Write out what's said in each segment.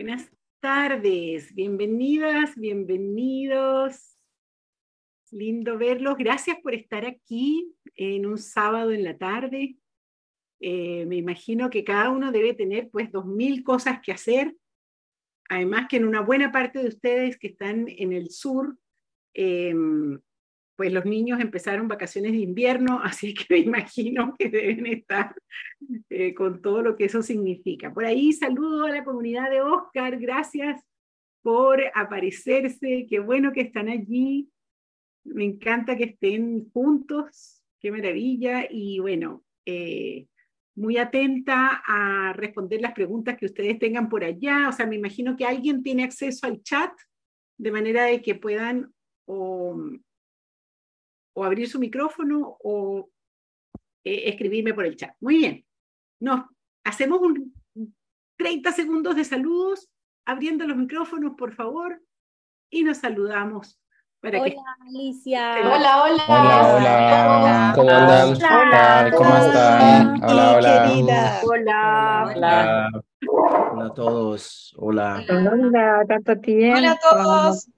Buenas tardes, bienvenidas, bienvenidos. Lindo verlos. Gracias por estar aquí en un sábado en la tarde. Eh, me imagino que cada uno debe tener pues dos mil cosas que hacer. Además que en una buena parte de ustedes que están en el sur, em, pues los niños empezaron vacaciones de invierno, así que me imagino que deben estar eh, con todo lo que eso significa. Por ahí saludo a la comunidad de Oscar, gracias por aparecerse, qué bueno que están allí, me encanta que estén juntos, qué maravilla, y bueno, eh, muy atenta a responder las preguntas que ustedes tengan por allá. O sea, me imagino que alguien tiene acceso al chat de manera de que puedan abrir su micrófono o eh, escribirme por el chat. Muy bien. Nos hacemos un 30 segundos de saludos, abriendo los micrófonos, por favor, y nos saludamos hola, Alicia. Hola, hola. Hola, hola. ¿Cómo andan? Hola, ¿cómo están? Hola, hola. Hola. Hola. Hola a todos. Hola. Hola, tanto tiempo. Hola a todos.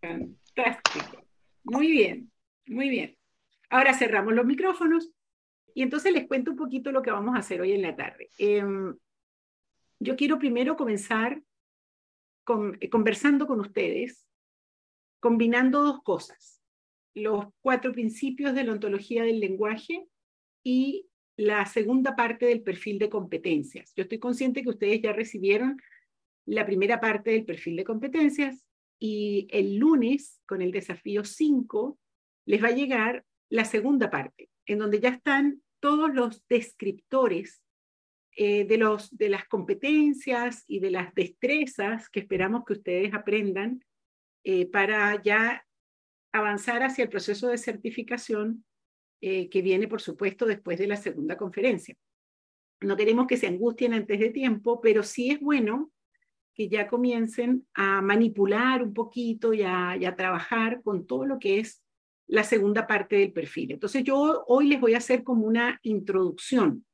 Fantástico. Muy bien, muy bien. Ahora cerramos los micrófonos y entonces les cuento un poquito lo que vamos a hacer hoy en la tarde. Em, yo quiero primero comenzar con, conversando con ustedes combinando dos cosas, los cuatro principios de la ontología del lenguaje y la segunda parte del perfil de competencias. Yo estoy consciente que ustedes ya recibieron la primera parte del perfil de competencias y el lunes, con el desafío 5, les va a llegar la segunda parte, en donde ya están todos los descriptores eh, de, los, de las competencias y de las destrezas que esperamos que ustedes aprendan eh, para ya avanzar hacia el proceso de certificación eh, que viene, por supuesto, después de la segunda conferencia. No queremos que se angustien antes de tiempo, pero sí es bueno que ya comiencen a manipular un poquito y a, trabajar con todo lo que es la segunda parte del perfil. Entonces yo hoy les voy a hacer como una introducción.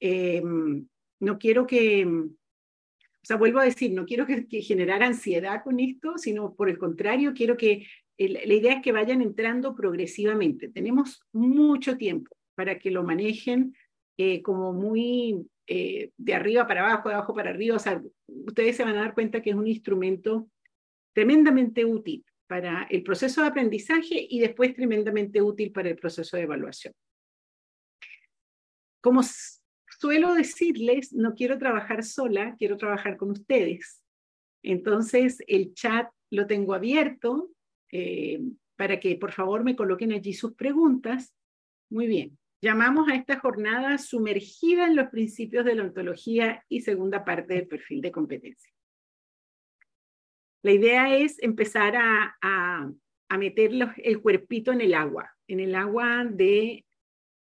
Em, no quiero que, o sea, vuelvo a decir, no quiero que, generar ansiedad con esto, sino por el contrario, quiero que la idea es que vayan entrando progresivamente. Tenemos mucho tiempo para que lo manejen eh, como muy eh, de arriba para abajo, de abajo para arriba. O sea, ustedes se van a dar cuenta que es un instrumento tremendamente útil para el proceso de aprendizaje y después tremendamente útil para el proceso de evaluación. Como suelo decirles, no quiero trabajar sola, quiero trabajar con ustedes. Entonces, el chat lo tengo abierto eh, para que por favor me coloquen allí sus preguntas. Muy bien. Llamamos a esta jornada sumergida en los principios de la ontología y segunda parte del perfil de competencia. La idea es empezar a, a meter el cuerpito en el agua, en el agua de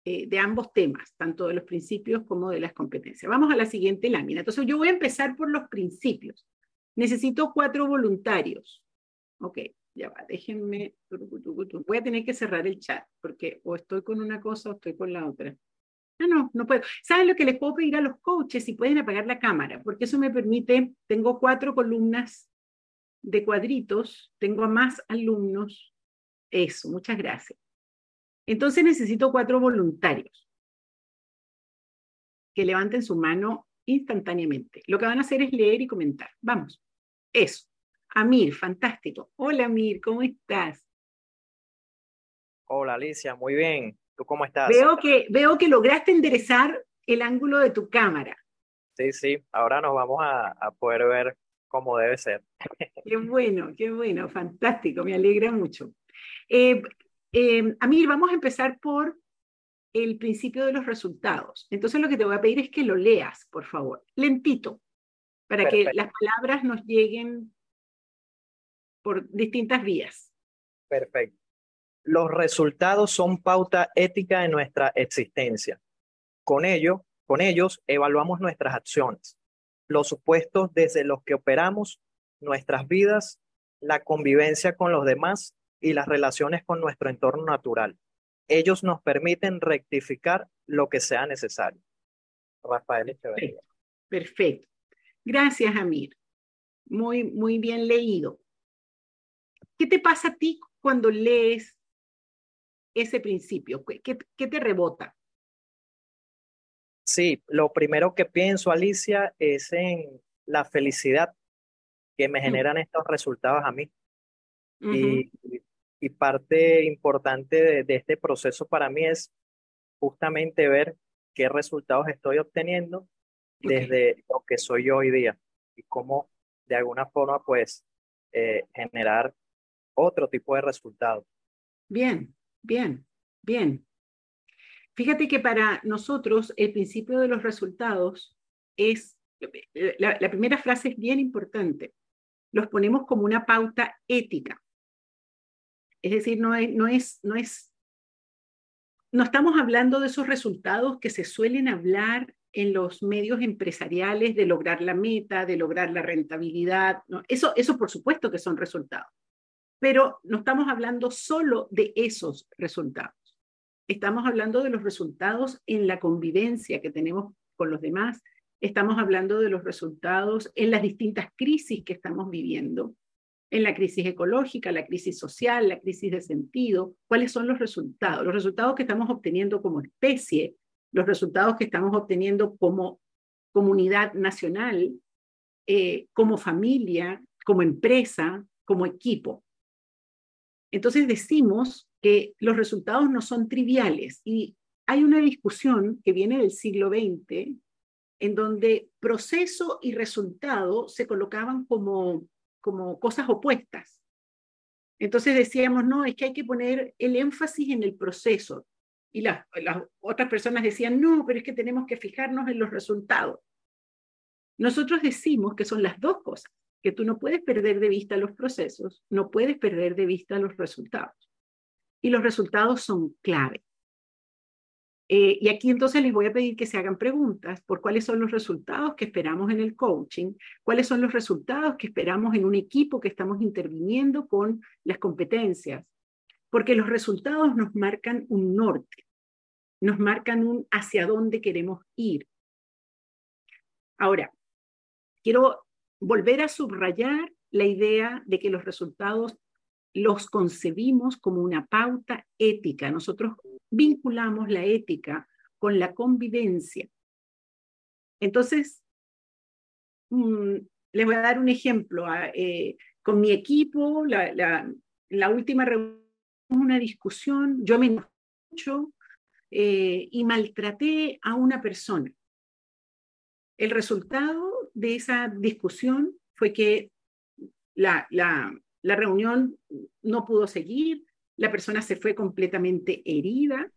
eh, de ambos temas, tanto de los principios como de las competencias. Vamos a la siguiente lámina. Entonces, yo voy a empezar por los principios. Necesito cuatro voluntarios. Ok, ya va, déjenme. Voy a tener que cerrar el chat porque o estoy con una cosa o estoy con la otra. No, no, no puedo. ¿Saben lo que les puedo pedir a los coaches? Si pueden apagar la cámara, porque eso me permite, tengo cuatro columnas de cuadritos, tengo a más alumnos. Eso, muchas gracias. Entonces necesito cuatro voluntarios que levanten su mano instantáneamente. Lo que van a hacer es leer y comentar. Vamos. Eso. Amir, fantástico. Hola Amir, ¿cómo estás? Hola Alicia, muy bien. ¿Tú cómo estás? Veo que, veo que lograste enderezar el ángulo de tu cámara. Sí, sí. Ahora nos vamos a, poder ver cómo debe ser. Qué bueno, qué bueno, fantástico, me alegra mucho. Eh, eh, Amir, vamos a empezar por el principio de los resultados. Entonces lo que te voy a pedir es que lo leas, por favor, lentito, para que las palabras nos lleguen por distintas vías. Perfecto. Los resultados son pauta ética de nuestra existencia. Con ello, con ellos evaluamos nuestras acciones, los supuestos desde los que operamos nuestras vidas, la convivencia con los demás y las relaciones con nuestro entorno natural. Ellos nos permiten rectificar lo que sea necesario. Rafael Echeverría. Perfecto. Gracias, Amir. Muy, muy bien leído. ¿Qué te pasa a ti cuando lees ese principio? ¿Qué, qué te rebota? Sí, lo primero que pienso, Alicia, es en la felicidad que me mm. generan estos resultados a mí. y, y, parte importante de, este proceso para mí es justamente ver qué resultados estoy obteniendo desde lo que soy yo hoy día y cómo de alguna forma pues eh, generar otro tipo de resultados. Bien, bien, bien. Fíjate que para nosotros el principio de los resultados es, la, primera frase es bien importante, los ponemos como una pauta ética. Es decir, no es, no es, no es, no estamos hablando de esos resultados que se suelen hablar en los medios empresariales de lograr la meta, de lograr la rentabilidad. ¿no? Eso, eso por supuesto que son resultados, pero no estamos hablando solo de esos resultados. Estamos hablando de los resultados en la convivencia que tenemos con los demás. Estamos hablando de los resultados en las distintas crisis que estamos viviendo, en la crisis ecológica, la crisis social, la crisis de sentido. ¿Cuáles son los resultados? Los resultados que estamos obteniendo como especie, los resultados que estamos obteniendo como comunidad nacional, eh, como familia, como empresa, como equipo. Entonces decimos que los resultados no son triviales y hay una discusión que viene del siglo XX en donde proceso y resultado se colocaban como, como cosas opuestas. Entonces decíamos, no, es que hay que poner el énfasis en el proceso. Y las, las otras personas decían, no, pero es que tenemos que fijarnos en los resultados. Nosotros decimos que son las dos cosas, que tú no puedes perder de vista los procesos, no puedes perder de vista los resultados y los resultados son clave. Eh, y aquí entonces les voy a pedir que se hagan preguntas por cuáles son los resultados que esperamos en el coaching, cuáles son los resultados que esperamos en un equipo que estamos interviniendo con las competencias, porque los resultados nos marcan un norte, nos marcan un hacia dónde queremos ir. Ahora, quiero volver a subrayar la idea de que los resultados los concebimos como una pauta ética. Nosotros vinculamos la ética con la convivencia. Entonces, mm, les voy a dar un ejemplo. Ah, eh, con mi equipo, la, la, última reunión, una discusión, yo me mucho eh, y maltraté a una persona. El resultado de esa discusión fue que la, la, la reunión no pudo seguir, la persona se fue completamente herida.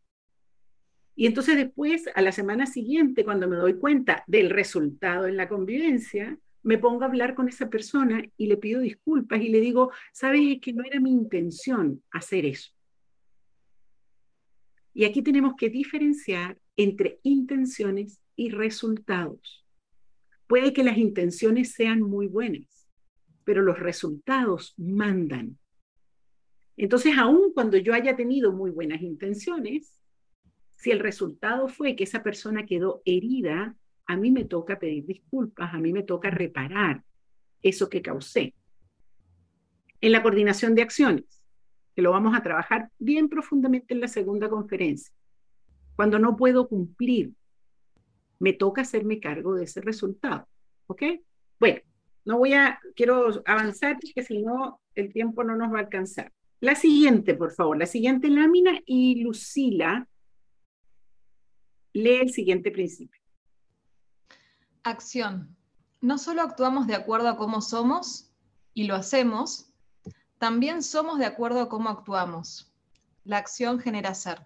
Y entonces después, a la semana siguiente, cuando me doy cuenta del resultado en la convivencia, me pongo a hablar con esa persona y le pido disculpas y le digo, sabes que no era mi intención hacer eso. Y aquí tenemos que diferenciar entre intenciones y resultados. Puede que las intenciones sean muy buenas, pero los resultados mandan. Entonces, aun cuando yo haya tenido muy buenas intenciones, si el resultado fue que esa persona quedó herida, a mí me toca pedir disculpas, a mí me toca reparar eso que causé. En la coordinación de acciones, que lo vamos a trabajar bien profundamente en la segunda conferencia, cuando no puedo cumplir, me toca hacerme cargo de ese resultado. ¿Ok? Bueno, no voy a, quiero avanzar porque si no, el tiempo no nos va a alcanzar. La siguiente, por favor, la siguiente lámina y Lucila lee el siguiente principio. Acción. No solo actuamos de acuerdo a cómo somos y lo hacemos, también somos de acuerdo a cómo actuamos. La acción genera ser.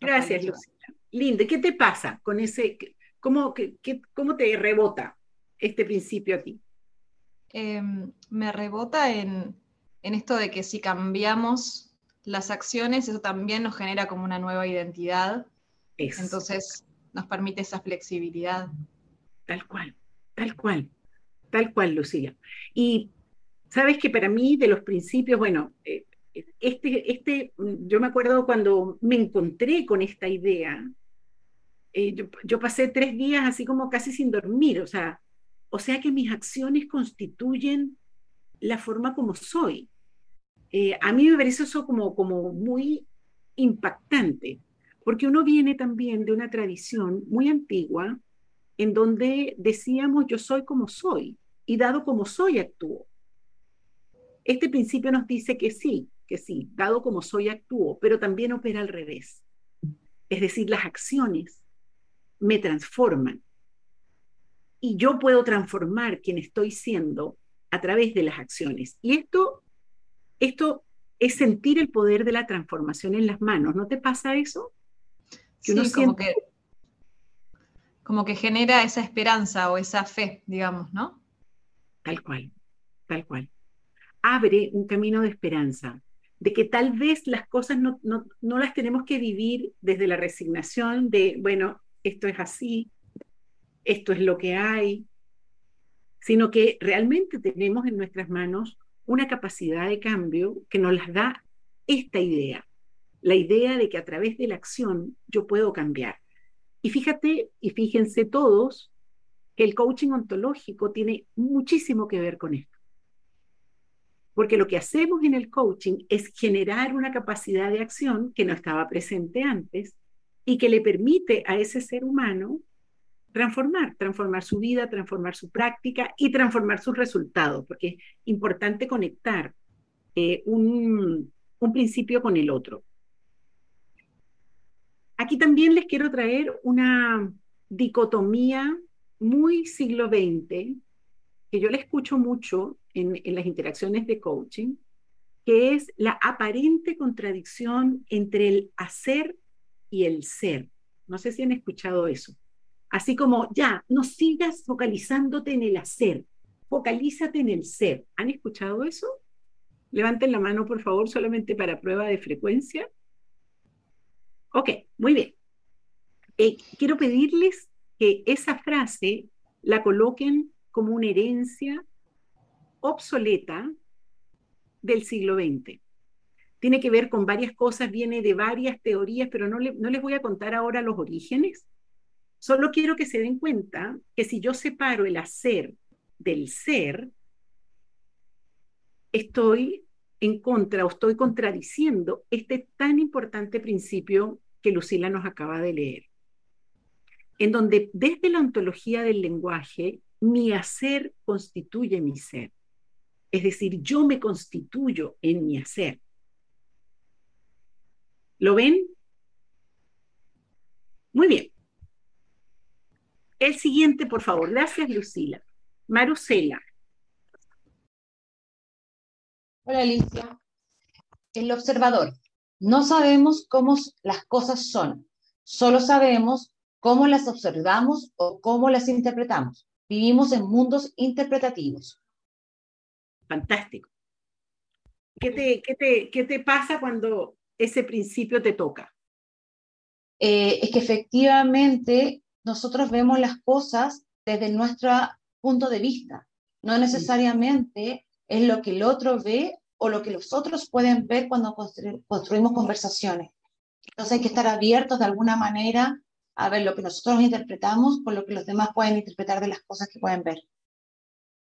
Gracias, Lucila. Linde, ¿qué te pasa con ese, cómo, cómo te rebota este principio a ti? Em, me rebota en, esto de que si cambiamos las acciones, eso también nos genera como una nueva identidad. Entonces nos permite esa flexibilidad. Tal cual, tal cual, tal cual, Lucía. Y sabes que para mí de los principios, bueno, eh, este, este, yo me acuerdo cuando me encontré con esta idea, eh, yo, yo, pasé tres días así como casi sin dormir, o sea, O sea que mis acciones constituyen la forma como soy. Eh, a mí me parece eso como, como muy impactante, porque uno viene también de una tradición muy antigua en donde decíamos yo soy como soy y dado como soy actúo. Este principio nos dice que sí, que sí, dado como soy actúo, pero también opera al revés. Es decir, las acciones me transforman y yo puedo transformar quien estoy siendo a través de las acciones. Y esto, esto es sentir el poder de la transformación en las manos. ¿No te pasa eso? sí, como, que, como que genera esa esperanza o esa fe, digamos, ¿no? Tal cual, tal cual. Abre un camino de esperanza, de que tal vez las cosas no, no, no las tenemos que vivir desde la resignación de, bueno, esto es así, esto es lo que hay, sino que realmente tenemos en nuestras manos una capacidad de cambio que nos las da esta idea, la idea de que a través de la acción yo puedo cambiar. Y fíjate y fíjense todos que el coaching ontológico tiene muchísimo que ver con esto. Porque lo que hacemos en el coaching es generar una capacidad de acción que no estaba presente antes y que le permite a ese ser humano transformar, transformar su vida, transformar su práctica y transformar sus resultados, porque es importante conectar eh, un, un principio con el otro. Aquí también les quiero traer una dicotomía muy siglo XX, que yo le escucho mucho en, en, las interacciones de coaching, que es la aparente contradicción entre el hacer y el ser. No sé si han escuchado eso. Así como, ya, no sigas focalizándote en el hacer, focalízate en el ser. ¿Han escuchado eso? Levanten la mano, por favor, solamente para prueba de frecuencia. Ok, muy bien. Eh, quiero pedirles que esa frase la coloquen como una herencia obsoleta del siglo XX. Tiene que ver con varias cosas, viene de varias teorías, pero no, no les voy a contar ahora los orígenes, Solo quiero que se den cuenta que si yo separo el hacer del ser, estoy en contra o estoy contradiciendo este tan importante principio que Lucila nos acaba de leer, en donde desde la ontología del lenguaje, mi hacer constituye mi ser. Es decir, yo me constituyo en mi hacer. ¿Lo ven? Muy bien. El siguiente, por favor. Gracias, Lucila. Marusela. Hola, Alicia. El observador. No sabemos cómo las cosas son, solo sabemos cómo las observamos o cómo las interpretamos. Vivimos en mundos interpretativos. Fantástico. ¿Qué te, qué qué te pasa cuando ese principio te toca? Eh, es que efectivamente nosotros vemos las cosas desde nuestro punto de vista. No necesariamente es lo que el otro ve o lo que los otros pueden ver cuando construimos conversaciones. Entonces hay que estar abiertos de alguna manera a ver lo que nosotros interpretamos con lo que los demás pueden interpretar de las cosas que pueden ver.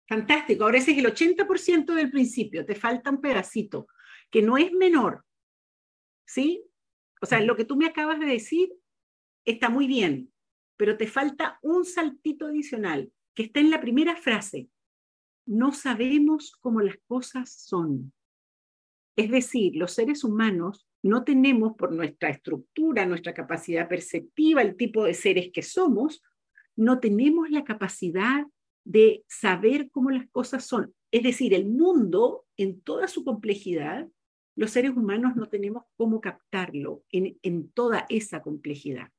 Fantástico. Ahora ese es el 80% del principio. Te falta un pedacito que no es menor. ¿Sí? O sea, lo que tú me acabas de decir está muy bien, pero te falta un saltito adicional que está en la primera frase. No sabemos cómo las cosas son. Es decir, los seres humanos no tenemos por nuestra estructura, nuestra capacidad perceptiva, el tipo de seres que somos, no tenemos la capacidad de saber cómo las cosas son. Es decir, el mundo en toda su complejidad, los seres humanos no tenemos cómo captarlo en, en toda esa complejidad.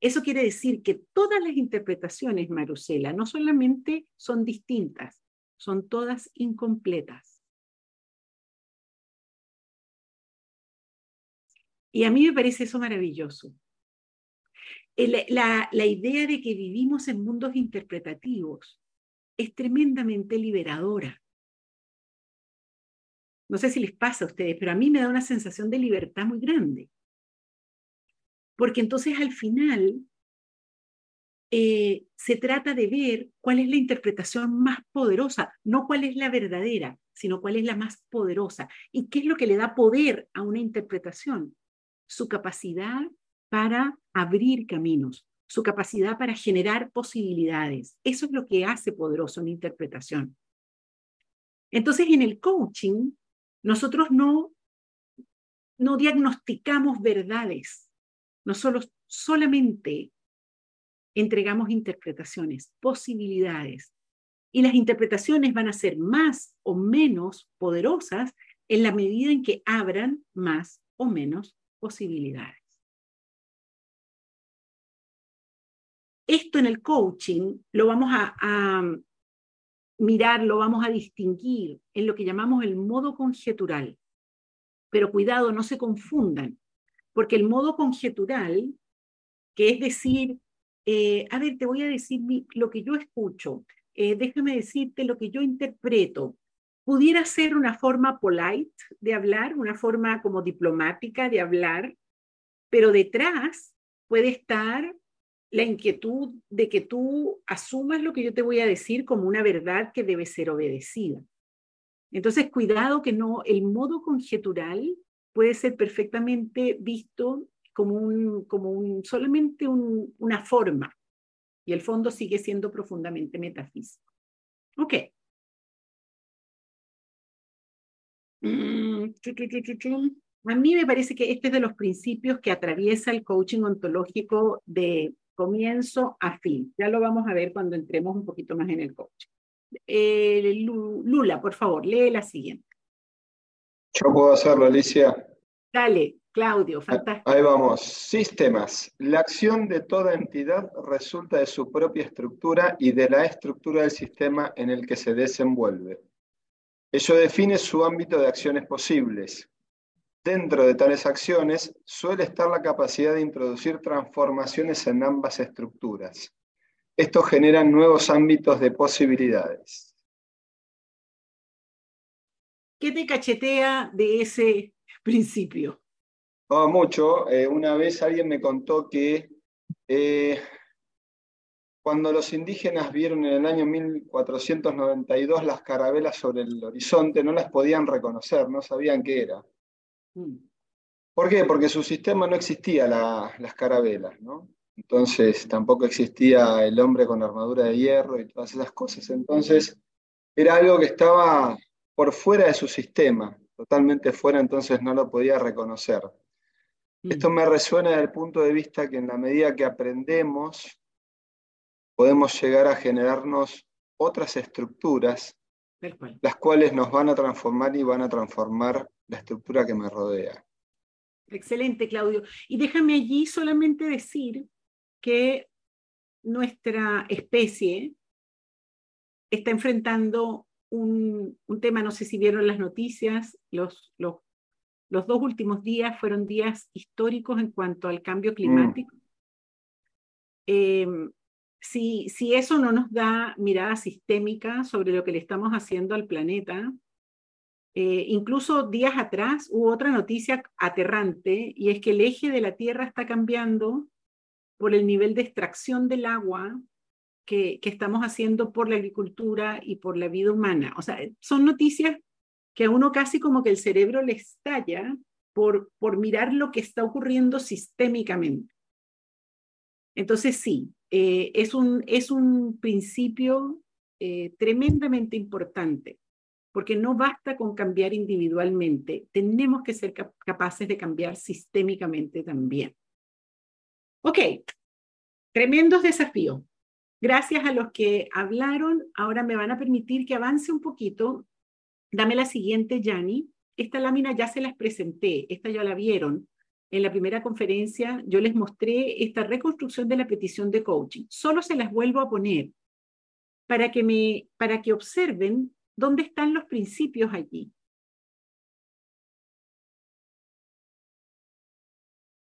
Eso quiere decir que todas las interpretaciones, Marusela, no solamente son distintas, son todas incompletas. Y a mí me parece eso maravilloso. La, la, idea de que vivimos en mundos interpretativos es tremendamente liberadora. No sé si les pasa a ustedes, pero a mí me da una sensación de libertad muy grande porque entonces al final eh, se trata de ver cuál es la interpretación más poderosa, no cuál es la verdadera, sino cuál es la más poderosa. ¿Y qué es lo que le da poder a una interpretación? Su capacidad para abrir caminos, su capacidad para generar posibilidades. Eso es lo que hace poderoso una interpretación. Entonces, en el coaching, nosotros no, no diagnosticamos verdades, nosotros solamente entregamos interpretaciones, posibilidades. Y las interpretaciones van a ser más o menos poderosas en la medida en que abran más o menos posibilidades. Esto en el coaching lo vamos a, a mirar, lo vamos a distinguir en lo que llamamos el modo conjetural. Pero cuidado, no se confundan, porque el modo conjetural, que es decir, eh, a ver, te voy a decir lo que yo escucho, eh, déjame decirte lo que yo interpreto. Pudiera ser una forma polite de hablar, una forma como diplomática de hablar, pero detrás puede estar la inquietud de que tú asumas lo que yo te voy a decir como una verdad que debe ser obedecida. Entonces, cuidado que no, el modo conjetural puede ser perfectamente visto como, un, como un, solamente una forma y el fondo sigue siendo profundamente metafísico. Ok. Mm, A mí me parece que este es de los principios que atraviesa el coaching ontológico de comienzo a fin. Ya lo vamos a ver cuando entremos un poquito más en el coaching. Eh, Lula, por favor, lee la siguiente. Yo puedo hacerlo, Alicia. Dale. Claudio, fantástico. Ahí vamos. Sistemas. La acción de toda entidad resulta de su propia estructura y de la estructura del sistema en el que se desenvuelve. Ello define su ámbito de acciones posibles. Dentro de tales acciones suele estar la capacidad de introducir transformaciones en ambas estructuras. Esto genera nuevos ámbitos de posibilidades. ¿Qué te cachetea de ese principio? Oh, mucho. Eh, una vez alguien me contó que eh, cuando los indígenas vieron en el año 1492 las carabelas sobre el horizonte, no las podían reconocer, no sabían qué era. Mm. ¿Por qué? Porque su sistema no existía las carabelas, ¿no? Entonces tampoco existía el hombre con armadura de hierro y todas esas cosas. Entonces era algo que estaba por fuera de su sistema, totalmente fuera, entonces no lo podía reconocer. Esto me resuena desde el punto de vista que en la medida que aprendemos, podemos llegar a generarnos otras estructuras, las cuales nos van a transformar y van a transformar la estructura que me rodea. Excelente, Claudio. Y déjame allí solamente decir que nuestra especie está enfrentando un, un, tema, no sé si vieron las noticias, los, los los dos últimos días fueron días históricos en cuanto al cambio climático. Mm. Em, si, si eso no nos da mirada sistémica sobre lo que le estamos haciendo al planeta, eh, incluso días atrás hubo otra noticia aterrante y es que el eje de la Tierra está cambiando por el nivel de extracción del agua que, que, estamos haciendo por la agricultura y por la vida humana. O sea, son noticias que a uno casi como que el cerebro le estalla por, por mirar lo que está ocurriendo sistémicamente. Entonces sí, eh, es, un, es un principio eh, tremendamente importante, porque no basta con cambiar individualmente, tenemos que ser capaces de cambiar sistémicamente también. Ok, tremendos desafíos. Gracias a los que hablaron, ahora me van a permitir que avance un poquito Dame la siguiente, Yanni. Esta lámina ya se las presenté, esta ya la vieron. En la primera conferencia yo les mostré esta reconstrucción de la petición de coaching. Solo se las vuelvo a poner para que, me, para que observen dónde están los principios allí.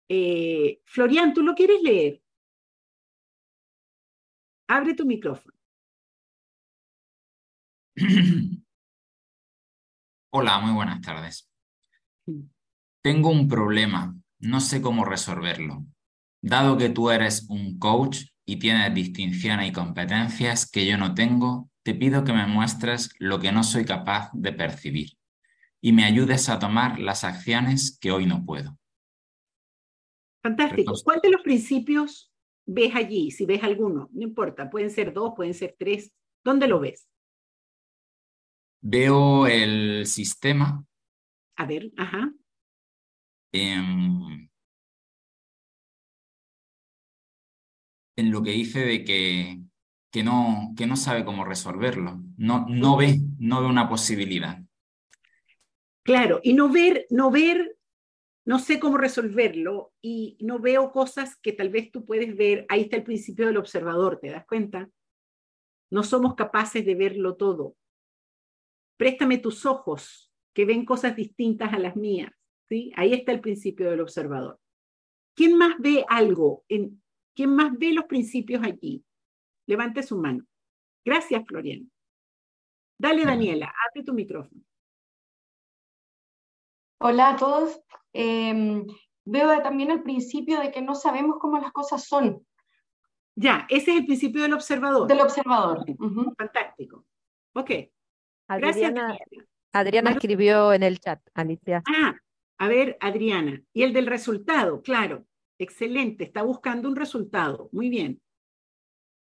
Eh, Florian, ¿tú lo quieres leer? Abre tu micrófono. Hola, muy buenas tardes. Tengo un problema, no sé cómo resolverlo. Dado que tú eres un coach y tienes distinciones y competencias que yo no tengo, te pido que me muestres lo que no soy capaz de percibir y me ayudes a tomar las acciones que hoy no puedo. Fantástico. ¿Cuál de los principios ves allí? Si ves alguno, no importa, pueden ser dos, pueden ser tres. ¿Dónde lo ves? Veo el sistema. A ver, ajá. En, en lo que dice de que, que, no, que no sabe cómo resolverlo. No, no, ve, no ve una posibilidad. Claro, y no ver, no ver no sé cómo resolverlo y no veo cosas que tal vez tú puedes ver. Ahí está el principio del observador, ¿te das cuenta? No somos capaces de verlo todo. Préstame tus ojos que ven cosas distintas a las mías. ¿sí? Ahí está el principio del observador. ¿Quién más ve algo? En, ¿Quién más ve los principios allí? Levante su mano. Gracias, Florian. Dale, Daniela, abre tu micrófono. Hola a todos. Em, veo también el principio de que no sabemos cómo las cosas son. Ya, ese es el principio del observador. Del observador. Fantástico. Ok. Adriana, Gracias. Adriana escribió en el chat, Alicia. Ah, a ver, Adriana. Y el del resultado, claro. Excelente, está buscando un resultado. Muy bien.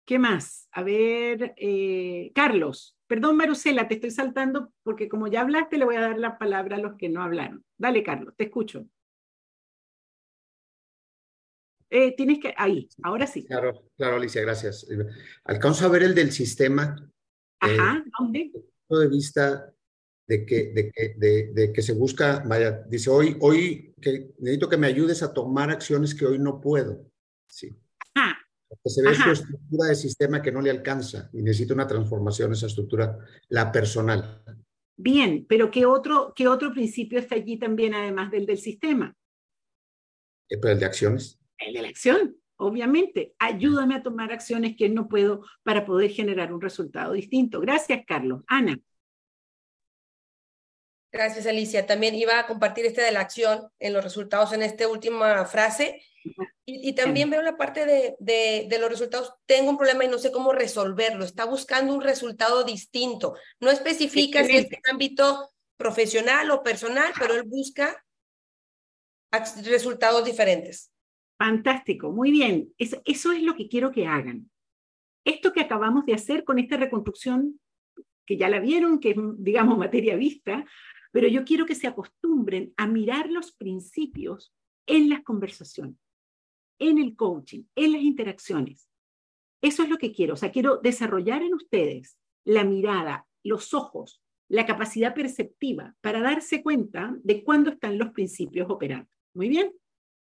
¿Qué más? A ver, eh, Carlos. Perdón, Marusela, te estoy saltando porque como ya hablaste, le voy a dar la palabra a los que no hablaron. Dale, Carlos, te escucho. Eh, tienes que, ahí, ahora sí. Claro, claro, Alicia, gracias. Alcanzo a ver el del sistema. Eh, Ajá, ¿dónde? punto de vista de que, de, que, de, que se busca, vaya, dice hoy, hoy que necesito que me ayudes a tomar acciones que hoy no puedo. Sí. Ah, se ve su estructura de sistema que no le alcanza y necesita una transformación esa estructura, la personal. Bien, pero ¿qué otro, qué otro principio está allí también además del del sistema? Eh, el de acciones. El de la acción, obviamente. Ayúdame a tomar acciones que no puedo para poder generar un resultado distinto. Gracias, Carlos. Ana. Gracias, Alicia. También iba a compartir este de la acción en los resultados en esta última frase. Y, también veo la parte de, de, los resultados. Tengo un problema y no sé cómo resolverlo. Está buscando un resultado distinto. No especifica si es ámbito profesional o personal, pero él busca resultados diferentes. Fantástico, muy bien. Eso, eso es lo que quiero que hagan. Esto que acabamos de hacer con esta reconstrucción, que ya la vieron, que es, digamos, materia vista, pero yo quiero que se acostumbren a mirar los principios en las conversaciones en el coaching, en las interacciones. Eso es lo que quiero. O sea, quiero desarrollar en ustedes la mirada, los ojos, la capacidad perceptiva para darse cuenta de cuándo están los principios operando. Muy bien.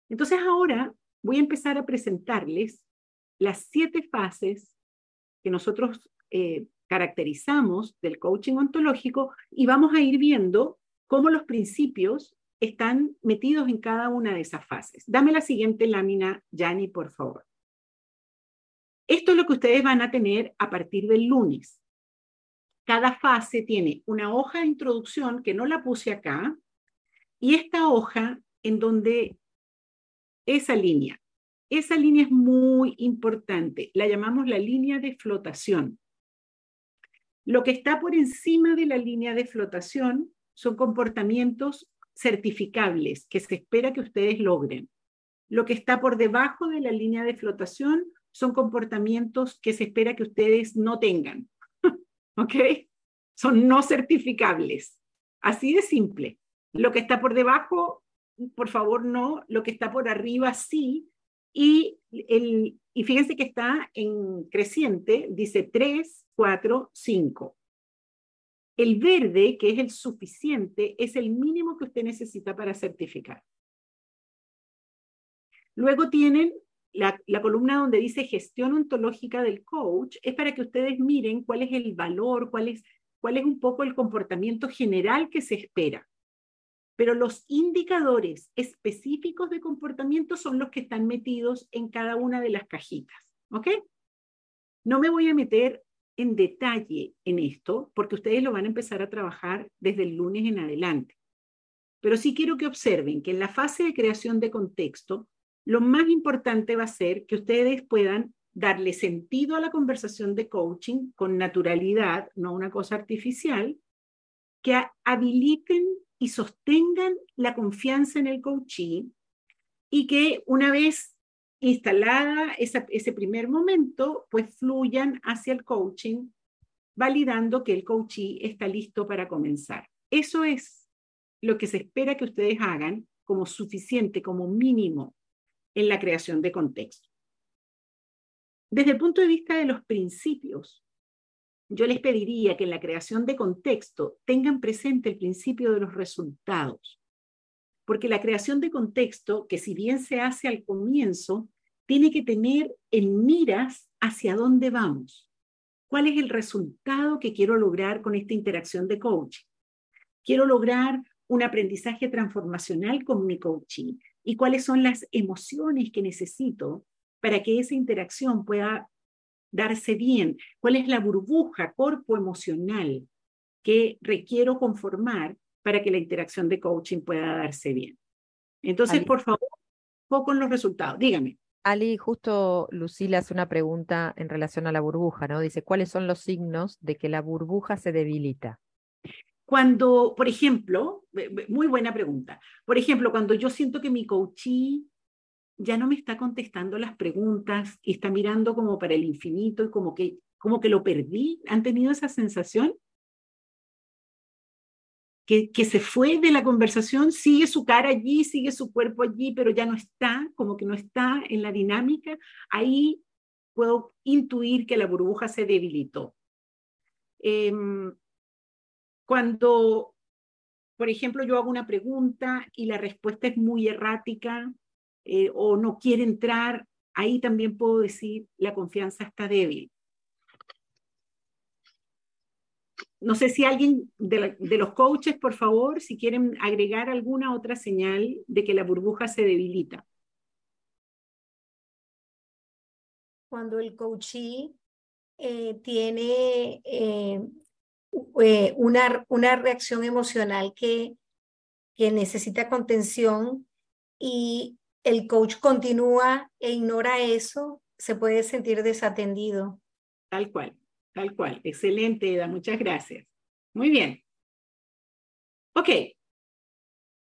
Entonces ahora voy a empezar a presentarles las siete fases que nosotros eh, caracterizamos del coaching ontológico y vamos a ir viendo cómo los principios están metidos en cada una de esas fases. Dame la siguiente lámina, Yanni, por favor. Esto es lo que ustedes van a tener a partir del lunes. Cada fase tiene una hoja de introducción que no la puse acá y esta hoja en donde esa línea, esa línea es muy importante, la llamamos la línea de flotación. Lo que está por encima de la línea de flotación son comportamientos certificables que se espera que ustedes logren. Lo que está por debajo de la línea de flotación son comportamientos que se espera que ustedes no tengan. ¿Ok? Son no certificables. Así de simple. Lo que está por debajo, por favor, no. Lo que está por arriba, sí. Y, el, y fíjense que está en creciente, dice 3, 4, 5. El verde, que es el suficiente, es el mínimo que usted necesita para certificar. Luego tienen la, columna donde dice gestión ontológica del coach, es para que ustedes miren cuál es el valor, cuál es, cuál es un poco el comportamiento general que se espera. Pero los indicadores específicos de comportamiento son los que están metidos en cada una de las cajitas. ¿Ok? No me voy a meter en detalle en esto, porque ustedes lo van a empezar a trabajar desde el lunes en adelante. Pero sí quiero que observen que en la fase de creación de contexto, lo más importante va a ser que ustedes puedan darle sentido a la conversación de coaching con naturalidad, no una cosa artificial, que habiliten y sostengan la confianza en el coaching y que una vez instalada ese primer momento, pues fluyan hacia el coaching, validando que el coachee está listo para comenzar. Eso es lo que se espera que ustedes hagan como suficiente, como mínimo en la creación de contexto. Desde el punto de vista de los principios, yo les pediría que en la creación de contexto tengan presente el principio de los resultados, porque la creación de contexto, que si bien se hace al comienzo, tiene que tener en miras hacia dónde vamos. ¿Cuál es el resultado que quiero lograr con esta interacción de coaching? Quiero lograr un aprendizaje transformacional con mi coaching y cuáles son las emociones que necesito para que esa interacción pueda darse bien, cuál es la burbuja corpo-emocional que requiero conformar para que la interacción de coaching pueda darse bien. Entonces, por favor, poco en los resultados. Dígame. Ali, justo Lucila hace una pregunta en relación a la burbuja, ¿no? Dice, ¿cuáles son los signos de que la burbuja se debilita? Cuando, por ejemplo, muy buena pregunta. Por ejemplo, cuando yo siento que mi coachee ya no me está contestando las preguntas y está mirando como para el infinito y como que, como que lo perdí. ¿Han tenido esa sensación? Que, se fue de la conversación, sigue su cara allí, sigue su cuerpo allí, pero ya no está, como que no está en la dinámica. Ahí puedo intuir que la burbuja se debilitó. Em, cuando, por ejemplo, yo hago una pregunta y la respuesta es muy errática, eh, o no quiere entrar, ahí también puedo decir la confianza está débil. No sé si alguien de, los coaches, por favor, si quieren agregar alguna otra señal de que la burbuja se debilita. Cuando el coachee eh, tiene eh, una, una reacción emocional que, que necesita contención y el coach continúa e ignora eso, se puede sentir desatendido. Tal cual, tal cual. Excelente, Eda, muchas gracias. Muy bien. Ok,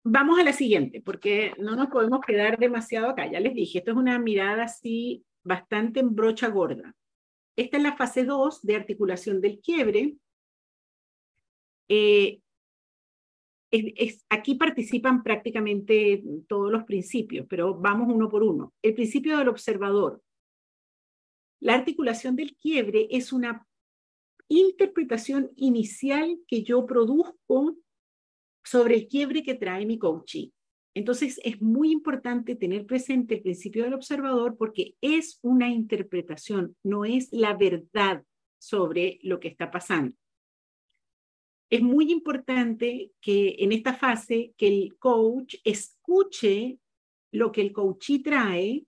vamos a la siguiente, porque no nos podemos quedar demasiado acá. Ya les dije, esto es una mirada así bastante en brocha gorda. Esta es la fase 2 de articulación del quiebre. Eh, aquí participan prácticamente todos los principios, pero vamos uno por uno. El principio del observador. La articulación del quiebre es una interpretación inicial que yo produzco sobre el quiebre que trae mi coaching. Entonces es muy importante tener presente el principio del observador porque es una interpretación, no es la verdad sobre lo que está pasando es muy importante que en esta fase que el coach escuche lo que el coachee trae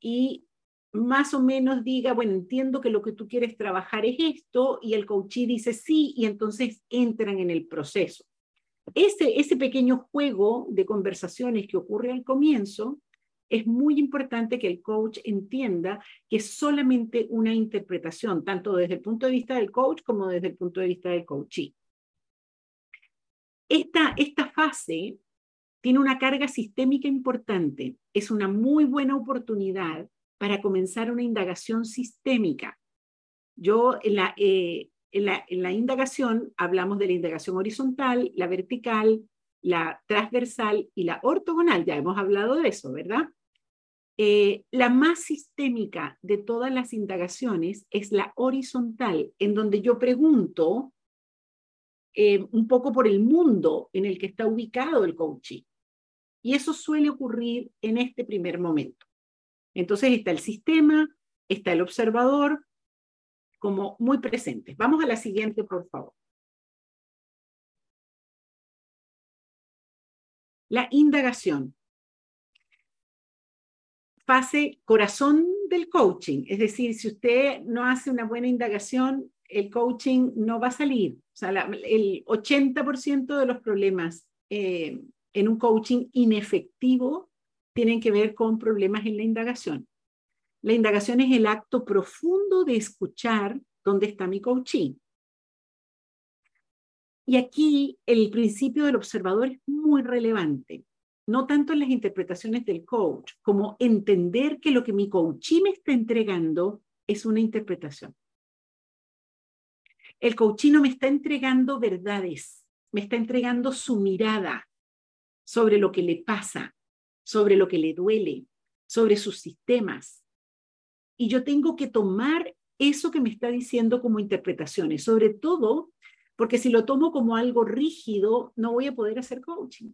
y más o menos diga, bueno, entiendo que lo que tú quieres trabajar es esto, y el coachee dice sí, y entonces entran en el proceso. Ese, ese pequeño juego de conversaciones que ocurre al comienzo, es muy importante que el coach entienda que es solamente una interpretación, tanto desde el punto de vista del coach como desde el punto de vista del coachee. Esta, esta fase tiene una carga sistémica importante. Es una muy buena oportunidad para comenzar una indagación sistémica. Yo en la, eh, en la, en la indagación hablamos de la indagación horizontal, la vertical, la transversal y la ortogonal. Ya hemos hablado de eso, ¿verdad? Eh, la más sistémica de todas las indagaciones es la horizontal, en donde yo pregunto eh, un poco por el mundo en el que está ubicado el coaching. Y eso suele ocurrir en este primer momento. Entonces está el sistema, está el observador, como muy presentes. Vamos a la siguiente, por favor. La indagación fase corazón del coaching. Es decir, si usted no hace una buena indagación, el coaching no va a salir. O sea, el 80% de los problemas eh, en un coaching inefectivo tienen que ver con problemas en la indagación. La indagación es el acto profundo de escuchar dónde está mi coaching. Y aquí el principio del observador es muy relevante, no tanto en las interpretaciones del coach, como entender que lo que mi coachee me está entregando es una interpretación. El coachee no me está entregando verdades, me está entregando su mirada sobre lo que le pasa, sobre lo que le duele, sobre sus sistemas. Y yo tengo que tomar eso que me está diciendo como interpretaciones, sobre todo porque si lo tomo como algo rígido, no voy a poder hacer coaching,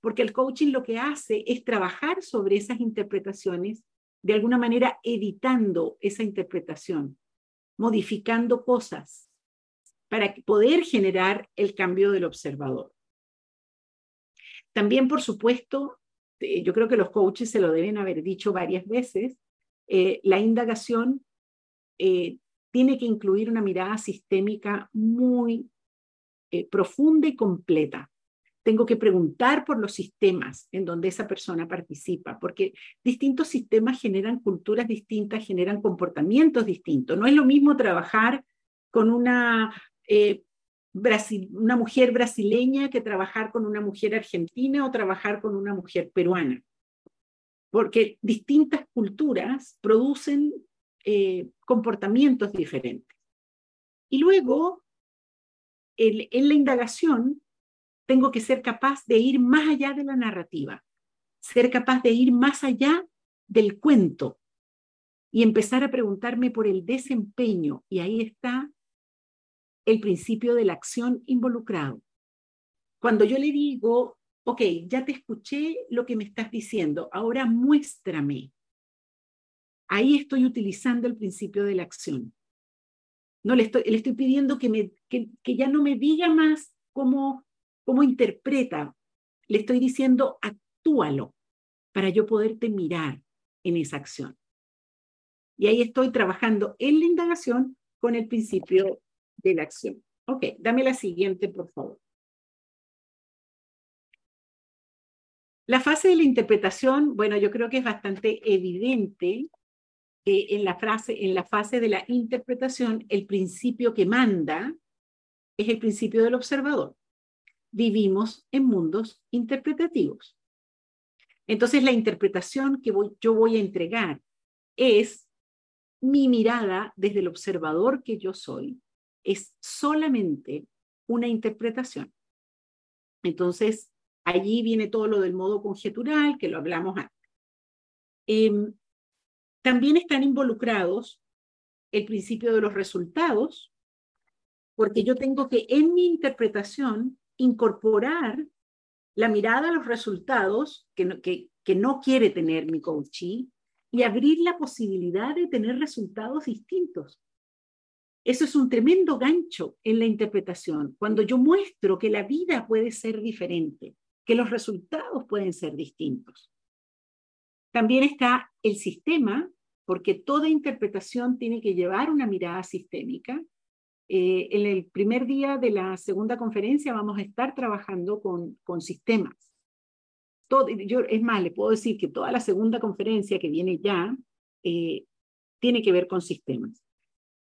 porque el coaching lo que hace es trabajar sobre esas interpretaciones, de alguna manera editando esa interpretación, modificando cosas para poder generar el cambio del observador. También, por supuesto, eh, yo creo que los coaches se lo deben haber dicho varias veces, eh, la indagación eh, tiene que incluir una mirada sistémica muy profunda y completa. Tengo que preguntar por los sistemas en donde esa persona participa, porque distintos sistemas generan culturas distintas, generan comportamientos distintos. No es lo mismo trabajar con una, una mujer brasileña que trabajar con una mujer argentina o trabajar con una mujer peruana, porque distintas culturas producen eh, comportamientos diferentes. Y luego, en la indagación, tengo que ser capaz de ir más allá de la narrativa, ser capaz de ir más allá del cuento y empezar a preguntarme por el desempeño. Y ahí está el principio de la acción involucrado. Cuando yo le digo, ok, ya te escuché lo que me estás diciendo, ahora muéstrame ahí estoy utilizando el principio de la acción. No le estoy, le estoy pidiendo que, me, que, ya no me diga más cómo, cómo interpreta. Le estoy diciendo, actúalo para yo poderte mirar en esa acción. Y ahí estoy trabajando en la indagación con el principio de la acción. Ok, dame la siguiente, por favor. La fase de la interpretación, bueno, yo creo que es bastante evidente en la, frase, en la fase de la interpretación, el principio que manda es el principio del observador. Vivimos en mundos interpretativos. Entonces, la interpretación que yo voy a entregar es mi mirada desde el observador que yo soy. Es solamente una interpretación. Entonces, allí viene todo lo del modo conjetural, que lo hablamos antes. Em, también están involucrados el principio de los resultados, porque yo tengo que en mi interpretación incorporar la mirada a los resultados que no, que, que no quiere tener mi coachee y abrir la posibilidad de tener resultados distintos. Eso es un tremendo gancho en la interpretación, cuando yo muestro que la vida puede ser diferente, que los resultados pueden ser distintos. También está el sistema porque toda interpretación tiene que llevar una mirada sistémica. Eh, en el primer día de la segunda conferencia vamos a estar trabajando con, sistemas. Todo, yo, es más, le puedo decir que toda la segunda conferencia que viene ya eh, tiene que ver con sistemas.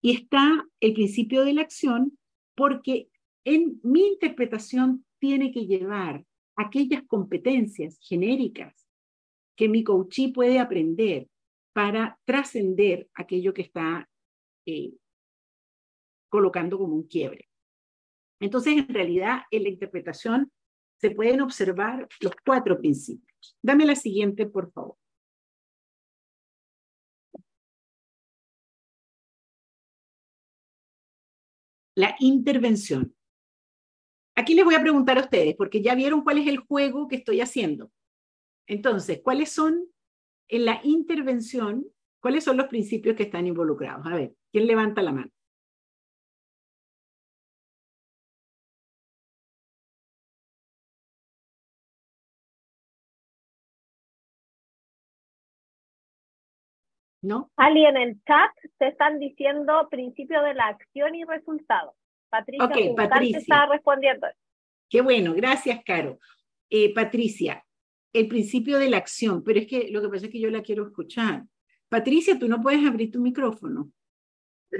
Y está el principio de la acción porque en mi interpretación tiene que llevar aquellas competencias genéricas que mi coachee puede aprender para trascender aquello que está eh, colocando como un quiebre. Entonces, en realidad, en la interpretación se pueden observar los cuatro principios. Dame la siguiente, por favor. La intervención. Aquí les voy a preguntar a ustedes, porque ya vieron cuál es el juego que estoy haciendo. Entonces, ¿cuáles son en la intervención, ¿cuáles son los principios que están involucrados? A ver, ¿quién levanta la mano? ¿No? Ali, en el chat te están diciendo principio de la acción y resultado. Patricia, okay, Patricia. está respondiendo. Qué bueno, gracias, Caro. Eh, Patricia, el principio de la acción, pero es que lo que pasa es que yo la quiero escuchar. Patricia, tú no puedes abrir tu micrófono.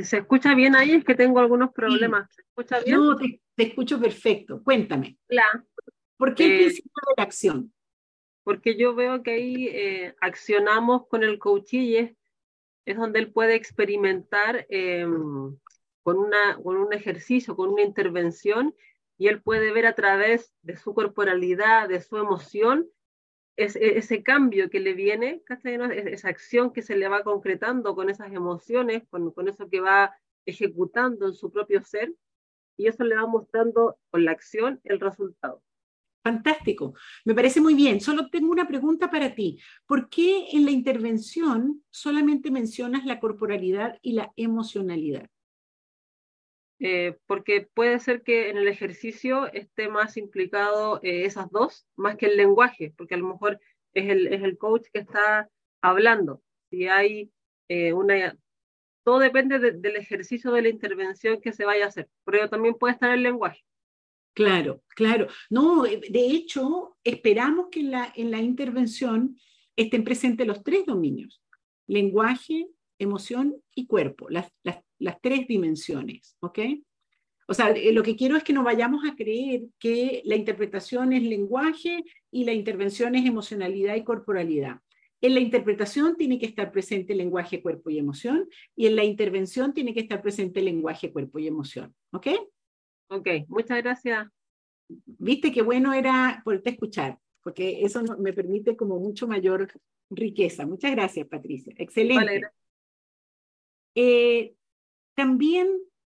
¿Se escucha bien ahí? Es que tengo algunos problemas. ¿Se escucha bien? No, te, escucho perfecto. Cuéntame. La, ¿Por qué el eh, principio de la acción? Porque yo veo que ahí eh, accionamos con el coaching es, donde él puede experimentar em, con, una, con un ejercicio, con una intervención, y él puede ver a través de su corporalidad, de su emoción, e, ese cambio que le viene, esa acción que se le va concretando con esas emociones, con, con eso que va ejecutando en su propio ser, y eso le va mostrando con la acción el resultado. Fantástico, me parece muy bien. Solo tengo una pregunta para ti. ¿Por qué en la intervención solamente mencionas la corporalidad y la emocionalidad? Eh, porque puede ser que en el ejercicio esté más implicado eh, esas dos, más que el lenguaje, porque a lo mejor es el, es el coach que está hablando. Si hay eh, una... Todo depende del ejercicio de la intervención que se vaya a hacer, pero también puede estar el lenguaje. Claro, claro. No, de hecho, esperamos que en la, en la intervención estén presentes los tres dominios, lenguaje, emoción y cuerpo, las, las las tres dimensiones, ¿ok? O sea, eh, lo que quiero es que no vayamos a creer que la interpretación es lenguaje y la intervención es emocionalidad y corporalidad. En la interpretación tiene que estar presente lenguaje, cuerpo y emoción, y en la intervención tiene que estar presente lenguaje, cuerpo y emoción. ¿Ok? Ok, muchas gracias. Viste qué bueno era poderte escuchar, porque eso me permite como mucho mayor riqueza. Muchas gracias, Patricia. Excelente. Eh, también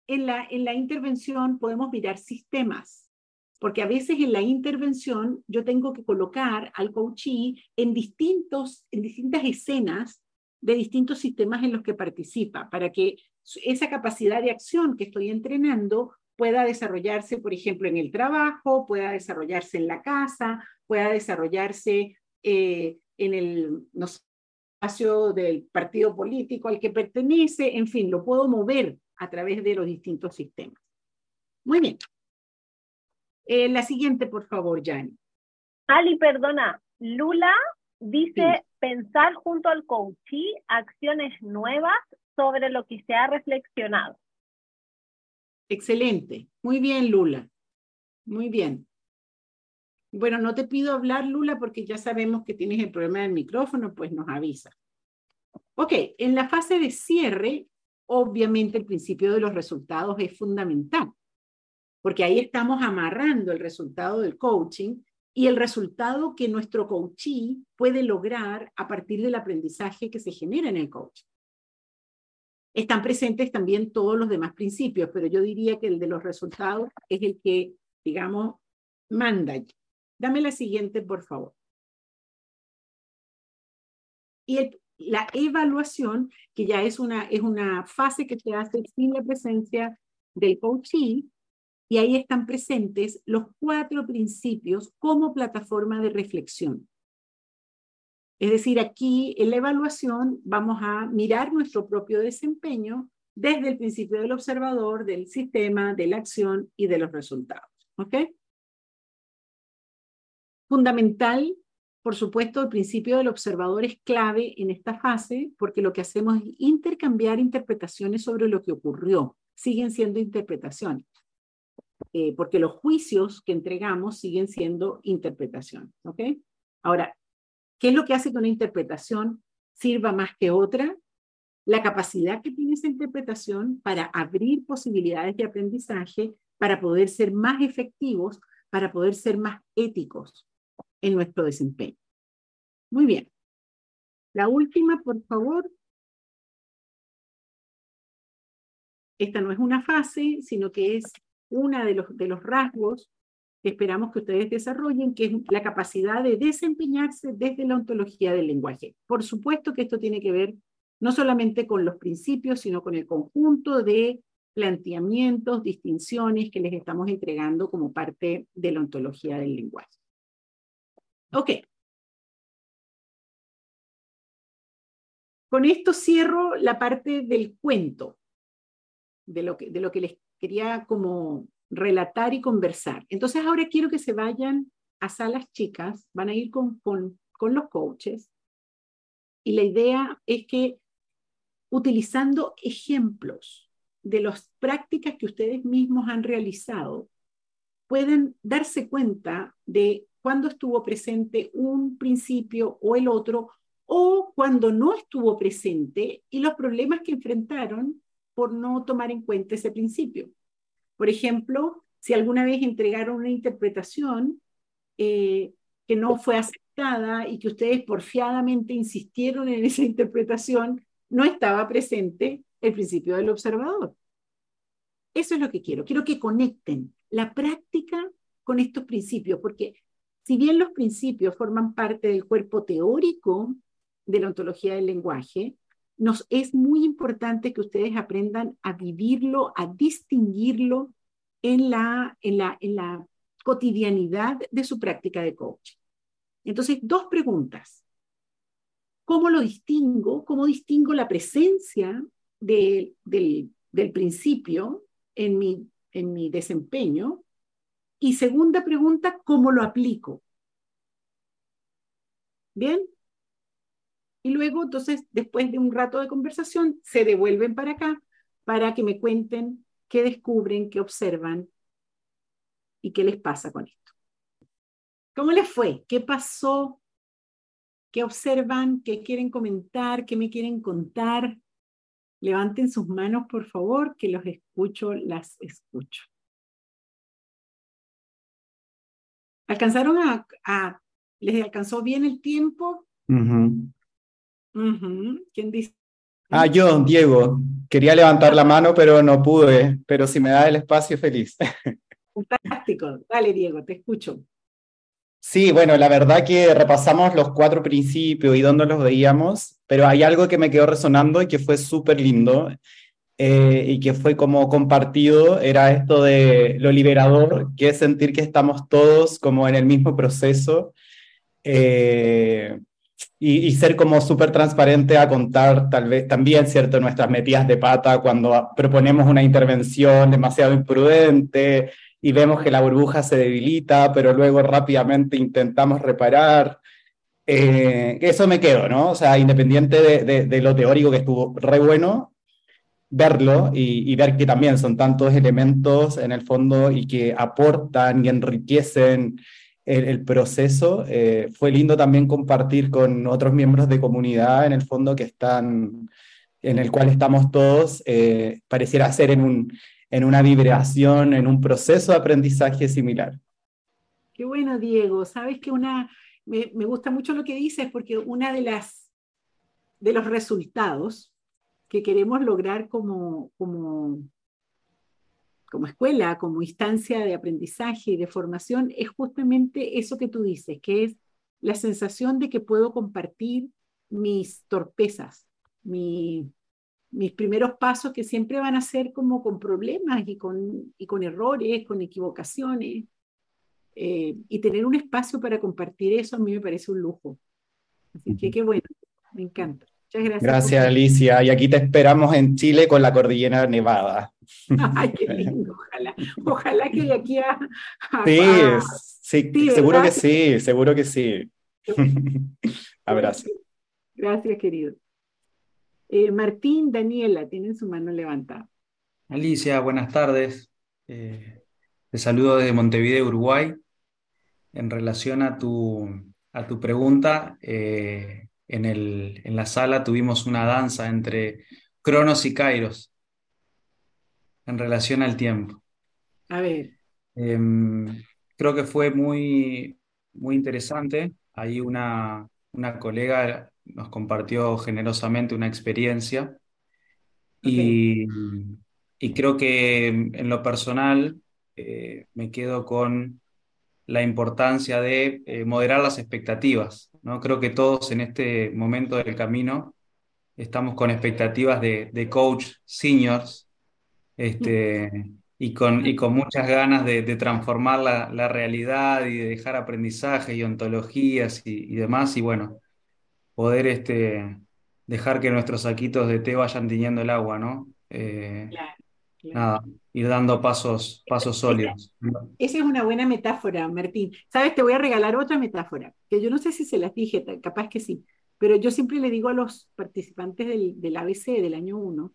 en la, en la intervención podemos mirar sistemas, porque a veces en la intervención yo tengo que colocar al coachee en, distintos, en distintas escenas de distintos sistemas en los que participa, para que esa capacidad de acción que estoy entrenando pueda desarrollarse, por ejemplo, en el trabajo, pueda desarrollarse en la casa, pueda desarrollarse eh, en el, no espacio del partido político al que pertenece, en fin, lo puedo mover a través de los distintos sistemas. Muy bien. Eh, la siguiente, por favor, Jani. Ali, perdona. Lula dice pensar junto al coachee acciones nuevas sobre lo que se ha reflexionado. Excelente. Muy bien, Lula. Muy bien. Bueno, no te pido hablar, Lula, porque ya sabemos que tienes el problema del micrófono, pues nos avisa. Ok, en la fase de cierre, obviamente el principio de los resultados es fundamental, porque ahí estamos amarrando el resultado del coaching y el resultado que nuestro coachee puede lograr a partir del aprendizaje que se genera en el coaching. Están presentes también todos los demás principios, pero yo diría que el de los resultados es el que, digamos, manda. Dame la siguiente, por favor. Y la evaluación, que ya es una, es una fase que se hace sin la presencia del coachee, y ahí están presentes los cuatro principios como plataforma de reflexión. Es decir, aquí en la evaluación vamos a mirar nuestro propio desempeño desde el principio del observador, del sistema, de la acción y de los resultados. ¿Ok? Fundamental, por supuesto, el principio del observador es clave en esta fase porque lo que hacemos es intercambiar interpretaciones sobre lo que ocurrió. Siguen siendo interpretaciones. Eh, porque los juicios que entregamos siguen siendo interpretaciones. ¿ok? Ahora, ¿qué es lo que hace que una interpretación sirva más que otra? La capacidad que tiene esa interpretación para abrir posibilidades de aprendizaje, para poder ser más efectivos, para poder ser más éticos en nuestro desempeño. Muy bien. La última, por favor. Esta no es una fase, sino que es una de los, de los rasgos esperamos que ustedes desarrollen, que es la capacidad de desempeñarse desde la ontología del lenguaje. Por supuesto que esto tiene que ver no solamente con los principios, sino con el conjunto de planteamientos, distinciones que les estamos entregando como parte de la ontología del lenguaje. Ok. Con esto cierro la parte del cuento, de lo que, de lo que les quería como relatar y conversar. Entonces ahora quiero que se vayan a salas chicas, van a ir con, con, con los coaches Y la idea es que utilizando ejemplos de las prácticas que ustedes mismos han realizado, pueden darse cuenta de cuándo estuvo presente un principio o el otro, o cuando no estuvo presente y los problemas que enfrentaron por no tomar en cuenta ese principio. Por ejemplo, si alguna vez entregaron una interpretación eh, que no fue aceptada y que ustedes porfiadamente insistieron en esa interpretación, no estaba presente el principio del observador. Eso es lo que quiero. Quiero que conecten la práctica con estos principios, porque si bien los principios forman parte del cuerpo teórico de la ontología del lenguaje, nos es muy importante que ustedes aprendan a vivirlo, a distinguirlo en la, en la, en la cotidianidad de su práctica de coaching. Entonces, dos preguntas. ¿Cómo lo distingo? ¿Cómo distingo la presencia del, del principio en mi, en mi desempeño? Y segunda pregunta, ¿cómo lo aplico? ¿Bien? Y luego, entonces, después de un rato de conversación, se devuelven para acá para que me cuenten qué descubren, qué observan y qué les pasa con esto. ¿Cómo les fue? ¿Qué pasó? ¿Qué observan? ¿Qué quieren comentar? ¿Qué me quieren contar? Levanten sus manos, por favor, que los escucho, las escucho. ¿Alcanzaron a, les alcanzó bien el tiempo? ¿Quién dice? Ah, yo, Diego. Quería levantar la mano, pero no pude. Pero si me da el espacio, feliz. Fantástico. Dale, Diego, te escucho. Sí, bueno, la verdad que repasamos los cuatro principios y dónde los veíamos, pero hay algo que me quedó resonando y que fue súper lindo eh, y que fue como compartido, era esto de lo liberador, que es sentir que estamos todos como en el mismo proceso. Eh, y, ser como súper transparente a contar tal vez también, ¿cierto?, nuestras metidas de pata cuando proponemos una intervención demasiado imprudente y vemos que la burbuja se debilita, pero luego rápidamente intentamos reparar. Eh, eso me quedo, ¿no? O sea, independiente de, de, lo teórico que estuvo re bueno, verlo y, y, ver que también son tantos elementos en el fondo y que aportan y enriquecen el, proceso. Eh, fue lindo también compartir con otros miembros de comunidad en el fondo que están, en el cual estamos todos, eh, pareciera ser en, un, en una vibración, en un proceso de aprendizaje similar. Qué bueno, Diego. Sabes que una, me, me gusta mucho lo que dices porque una de las de los resultados que queremos lograr como, como como escuela, como instancia de aprendizaje y de formación, es justamente eso que tú dices, que es la sensación de que puedo compartir mis torpezas, mis primeros pasos que siempre van a ser como con problemas y con, y con errores, con equivocaciones. Eh, y tener un espacio para compartir eso a mí me parece un lujo. Así que qué bueno, me encanta. Muchas gracias. Gracias, Alicia. Y aquí te esperamos en Chile con la cordillera nevada. Ay, qué lindo, ojalá. Ojalá que de aquí a. sí, sí, seguro que sí, seguro que sí. Abrazo. Gracias, querido. Eh, Martín, Daniela, tienen su mano levantada. Alicia, buenas tardes. Eh, te saludo desde Montevideo, Uruguay. En relación a tu, a tu pregunta, eh, en, el, en la sala tuvimos una danza entre Cronos y Kairos en relación al tiempo. A ver. Em, creo que fue muy, muy interesante. Ahí una, una colega nos compartió generosamente una experiencia y, y, creo que en lo personal eh, me quedo con la importancia de eh, moderar las expectativas. ¿no? Creo que todos en este momento del camino estamos con expectativas de, coach seniors este, y, con, y con muchas ganas de, transformar la, la, realidad y de dejar aprendizajes y ontologías y, demás, y bueno, poder este, dejar que nuestros saquitos de té vayan tiñendo el agua, ¿no? Eh, nada, ir dando pasos, pasos sólidos. Esa es una buena metáfora, Martín. Sabes, te voy a regalar otra metáfora, que yo no sé si se las dije, capaz que sí. pero yo siempre le digo a los participantes del, del ABC del año 1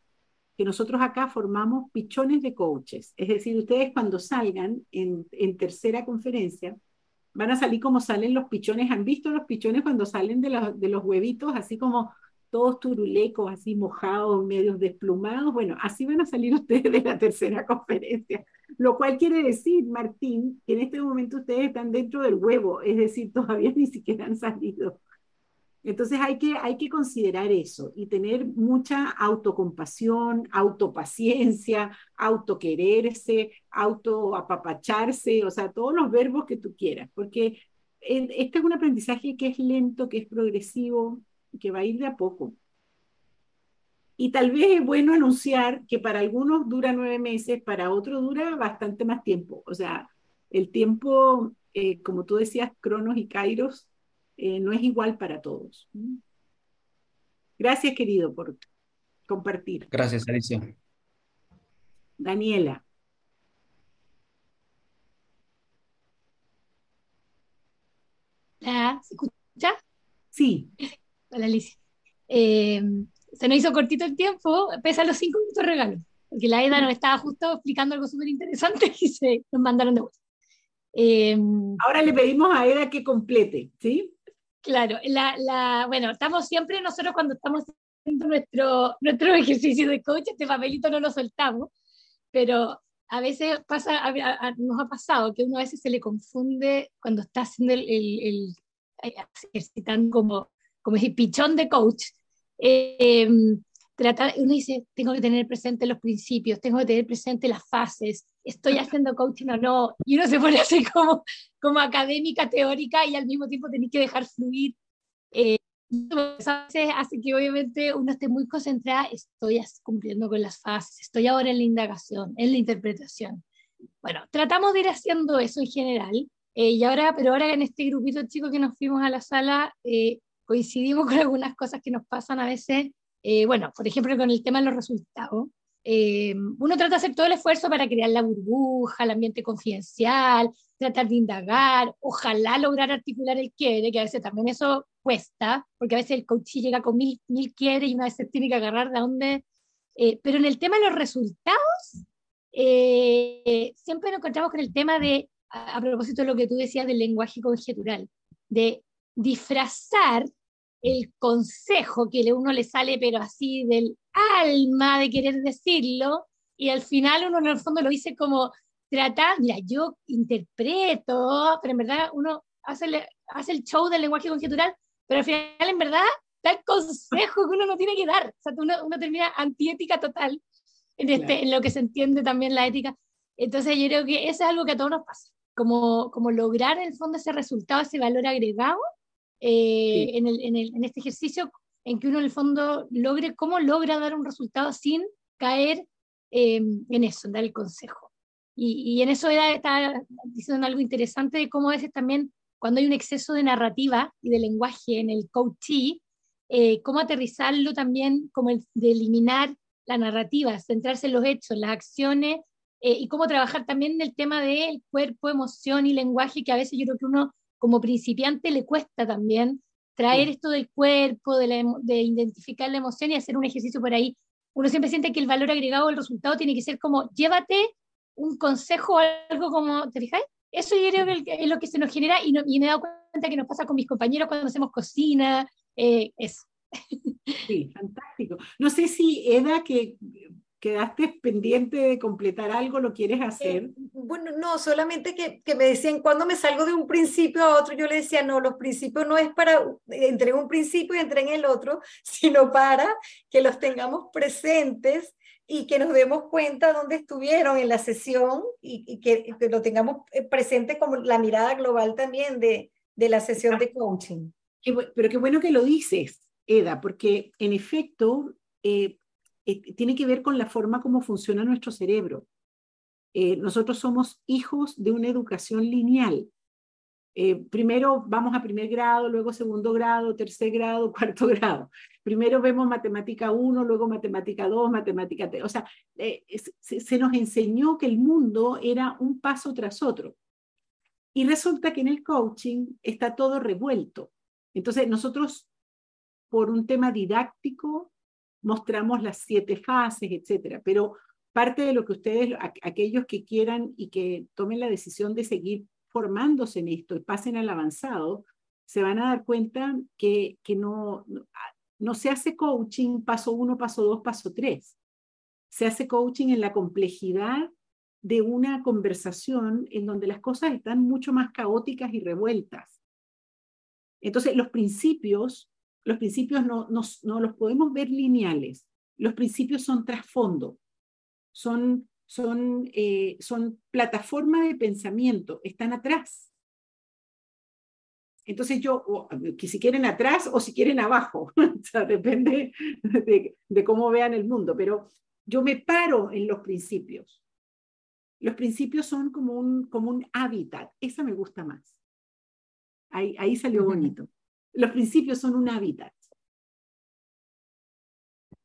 que nosotros acá formamos pichones de coaches. Es decir, ustedes cuando salgan en, en tercera conferencia, van a salir como salen los pichones. ¿Han visto los pichones cuando salen de, los, de los huevitos, así como todos turulecos, así mojados, medios desplumados? Bueno, así van a salir ustedes de la tercera conferencia. Lo cual quiere decir, Martín, que en este momento ustedes están dentro del huevo, es decir, todavía ni siquiera han salido. Entonces hay que, hay que considerar eso y tener mucha autocompasión, autopaciencia, autoquererse, autoapapacharse, o sea, todos los verbos que tú quieras, porque este es un aprendizaje que es lento, que es progresivo, que va a ir de a poco. Y tal vez es bueno anunciar que para algunos dura nueve meses, para otros dura bastante más tiempo. O sea, el tiempo, eh, como tú decías, Cronos y Kairos, eh, no es igual para todos. Gracias, querido, por compartir. Gracias, Alicia. Daniela. ¿se escucha? Sí. Hola, Alicia. Eh, se nos hizo cortito el tiempo, pese a los cinco minutos regalo, porque la EDA nos estaba justo explicando algo súper interesante y se nos mandaron de vuelta. Eh, Ahora le pedimos a Eda que complete, ¿sí? Claro, la, la, bueno, estamos siempre nosotros cuando estamos haciendo nuestro, nuestro ejercicio de coach, este papelito no lo soltamos, pero a veces pasa, nos ha pasado que uno a veces se le confunde cuando está haciendo el, el, ejercitando como, como ese pichón de coach. Eh, uno dice, tengo que tener presente los principios, tengo que tener presente las fases, estoy haciendo coaching o no, y uno se pone así como, como académica, teórica, y al mismo tiempo tenéis que dejar fluir. Eh, veces hace que obviamente uno esté muy concentrada, estoy cumpliendo con las fases, estoy ahora en la indagación, en la interpretación. Bueno, tratamos de ir haciendo eso en general, eh, y ahora, pero ahora en este grupito chico que nos fuimos a la sala, eh, coincidimos con algunas cosas que nos pasan a veces eh, bueno, por ejemplo, con el tema de los resultados, eh, uno trata de hacer todo el esfuerzo para crear la burbuja, el ambiente confidencial, tratar de indagar, ojalá lograr articular el quiere, que a veces también eso cuesta, porque a veces el coach llega con mil, mil quiere y una vez se tiene que agarrar de dónde. Eh, pero en el tema de los resultados, siempre nos encontramos con el tema de, a propósito de lo que tú decías del lenguaje conjetural, de disfrazar el consejo que uno le sale, pero así del alma de querer decirlo, y al final uno en el fondo lo dice como tratar, mira, yo interpreto, pero en verdad uno hace, hace el show del lenguaje conjetural, pero al final en verdad da el consejo que uno no tiene que dar. O sea, uno, uno termina antiética total en, este, en lo que se entiende también la ética. Entonces yo creo que eso es algo que a todos nos pasa, como, como lograr en el fondo ese resultado, ese valor agregado eh, en, el, en, el, en, este ejercicio en que uno en el fondo logre, cómo logra dar un resultado sin caer eh, en eso, en dar el consejo. Y, y en eso era, estaba diciendo algo interesante de cómo a veces también cuando hay un exceso de narrativa y de lenguaje en el coachee, eh, cómo aterrizarlo también, como el, de eliminar la narrativa, centrarse en los hechos, las acciones, y cómo trabajar también el tema del cuerpo, emoción y lenguaje, que a veces yo creo que uno como principiante le cuesta también traer esto del cuerpo, de, de, identificar la emoción y hacer un ejercicio por ahí. Uno siempre siente que el valor agregado del resultado tiene que ser como, llévate un consejo o algo como, ¿te fijáis? Eso yo creo que es lo que se nos genera y, y me he dado cuenta que nos pasa con mis compañeros cuando hacemos cocina, eh, eso. Sí, fantástico. No sé si Eda, que quedaste pendiente de completar algo, lo quieres eh, hacer. bueno, no, solamente que, que, me decían, cuando me salgo de un principio a otro, yo le decía, no, los principios no es para, entre un principio y entre en el otro, sino para que los tengamos presentes y que nos demos cuenta dónde estuvieron en la sesión y, que, que, lo tengamos eh, presente como la mirada global también de, de la sesión de coaching. pero qué bueno que lo dices, Eda, porque en efecto, eh, eh, tiene que ver con la forma como funciona nuestro cerebro. Eh, nosotros somos hijos de una educación lineal. Eh, primero vamos a primer grado, luego segundo grado, tercer grado, cuarto grado. Primero vemos matemática 1, luego matemática 2, matemática 3. O sea, se, se nos enseñó que el mundo era un paso tras otro. Y resulta que en el coaching está todo revuelto. Entonces nosotros por un tema didáctico, mostramos las siete fases, etcétera, pero parte de lo que ustedes, aquellos que quieran y que tomen la decisión de seguir formándose en esto y pasen al avanzado, se van a dar cuenta que, que no, no se hace coaching paso uno, paso dos, paso tres. Se hace coaching en la complejidad de una conversación en donde las cosas están mucho más caóticas y revueltas. Entonces, los principios, los principios no, no, no los podemos ver lineales. Los principios son trasfondo, son, son, eh, son plataformas de pensamiento, están atrás. Entonces yo, que si quieren atrás o si quieren abajo, o sea, depende de, de, cómo vean el mundo, pero yo me paro en los principios. Los principios son como un, como un hábitat, esa me gusta más. Ahí, ahí salió bonito. Los principios son un hábitat,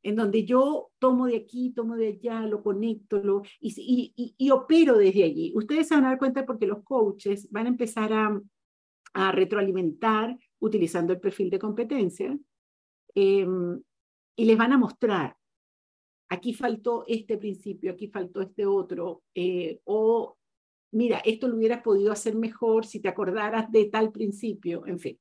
en donde yo tomo de aquí, tomo de allá, lo conecto lo, y, opero desde allí. Ustedes se van a dar cuenta porque los coaches van a empezar a, a retroalimentar utilizando el perfil de competencia em, y les van a mostrar, aquí faltó este principio, aquí faltó este otro, eh, o mira, esto lo hubieras podido hacer mejor si te acordaras de tal principio, en fin,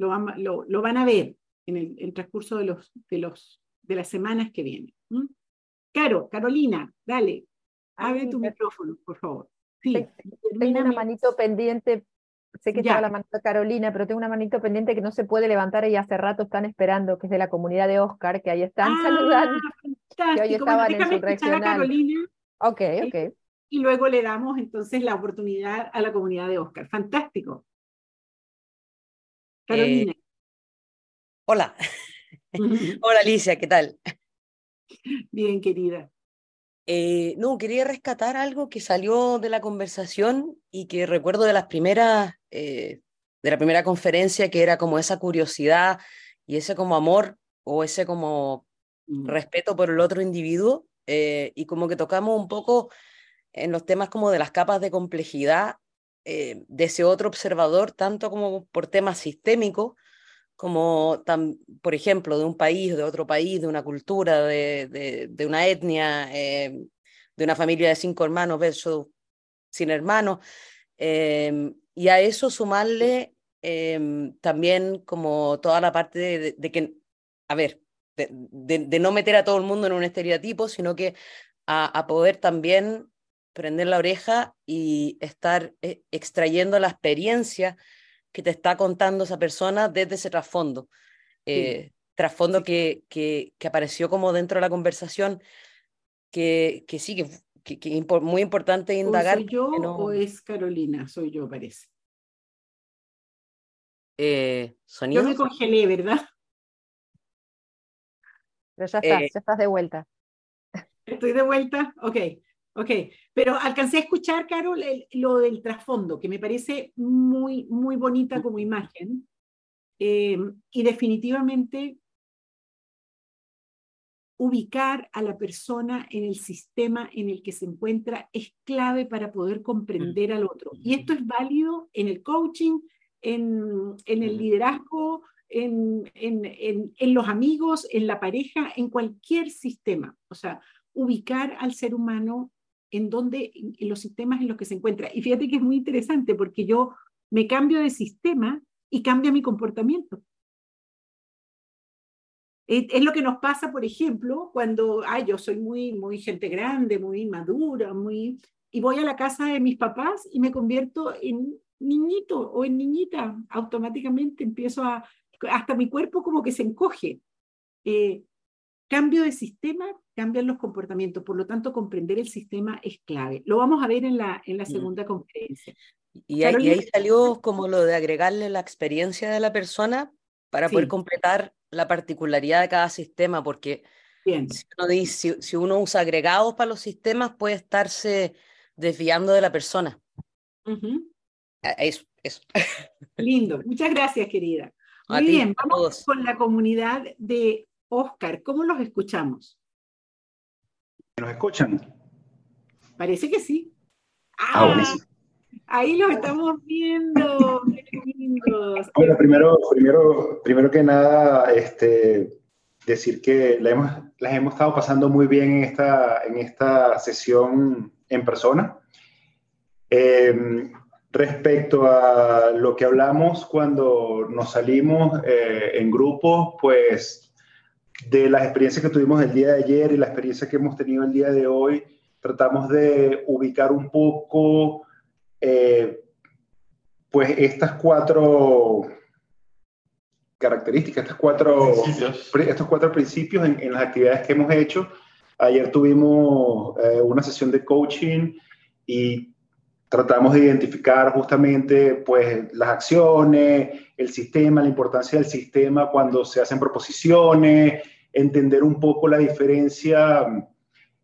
lo van, lo, lo van a ver en el, transcurso de, los, de, los, de las semanas que vienen. Caro, Carolina, dale, abre tu micrófono, por favor. Sí, tengo una manito pendiente sé que estaba la manito de Carolina, pero tengo una manito pendiente que no se puede levantar y hace rato están esperando, que es de la comunidad de Oscar, que ahí están ah, saludando. Que hoy estaban en su regional. Carolina, ok, ok. Y, luego le damos entonces la oportunidad a la comunidad de Oscar. Fantástico. Carolina. Eh, hola. hola Alicia, ¿qué tal? Bien, querida. Eh, no, quería rescatar algo que salió de la conversación y que recuerdo de las primeras, eh, de la primera conferencia, que era como esa curiosidad y ese como amor o ese como mm. respeto por el otro individuo eh, y como que tocamos un poco en los temas como de las capas de complejidad de ese otro observador, tanto como por temas sistémicos, como, por ejemplo, de un país, de otro país, de una cultura, de, una etnia, eh, de una familia de cinco hermanos versus sin hermanos. Em, y a eso sumarle em, también como toda la parte de, que, a ver, de, no meter a todo el mundo en un estereotipo, sino que a poder también prender la oreja y estar eh, extrayendo la experiencia que te está contando esa persona desde ese trasfondo. Eh, trasfondo que, que, que, apareció como dentro de la conversación, que, que sí, que, que, muy importante indagar. ¿O soy yo o es Carolina? Soy yo, parece. Eh, Yo me congelé, ¿verdad? Pero ya estás, eh, ya estás de vuelta. Estoy de vuelta, ok. Ok, pero alcancé a escuchar, Carol, lo del trasfondo, que me parece muy, muy bonita como imagen. Eh, y definitivamente ubicar a la persona en el sistema en el que se encuentra es clave para poder comprender al otro. Y esto es válido en el coaching, en, en el liderazgo, en, en, en, los amigos, en la pareja, en cualquier sistema. O sea, ubicar al ser humano en donde, los sistemas en los que se encuentra. Y fíjate que es muy interesante porque yo me cambio de sistema y cambia mi comportamiento. Es, lo que nos pasa, por ejemplo, cuando, ay, yo soy muy, muy gente grande, muy madura, muy, y voy a la casa de mis papás y me convierto en niñito o en niñita, automáticamente empiezo a, hasta mi cuerpo como que se encoge. Eh, cambio de sistema, cambian los comportamientos. Por lo tanto, comprender el sistema es clave. Lo vamos a ver en la, en la mm. segunda conferencia. Y ahí, salió como lo de agregarle la experiencia de la persona para poder completar la particularidad de cada sistema, porque Si, uno si, uno usa agregados para los sistemas, puede estarse desviando de la persona. Eso, eso. Lindo. Muchas gracias, querida. Muy bien, vamos con la comunidad de Oscar, ¿cómo los escuchamos? ¿Nos escuchan? Parece que sí. Ah, ah ahí los estamos viendo. Bueno, primero, primero, primero que nada, este, decir que la hemos, las hemos estado pasando muy bien en esta, en esta sesión en persona. Eh, respecto a lo que hablamos cuando nos salimos eh, en grupo, pues de las experiencias que tuvimos el día de ayer y la experiencia que hemos tenido el día de hoy, tratamos de ubicar un poco eh, pues estas cuatro características, estas cuatro, estos cuatro principios en, las actividades que hemos hecho. Ayer tuvimos eh, una sesión de coaching y tratamos de identificar justamente pues, las acciones, el sistema, la importancia del sistema cuando se hacen proposiciones, entender un poco la diferencia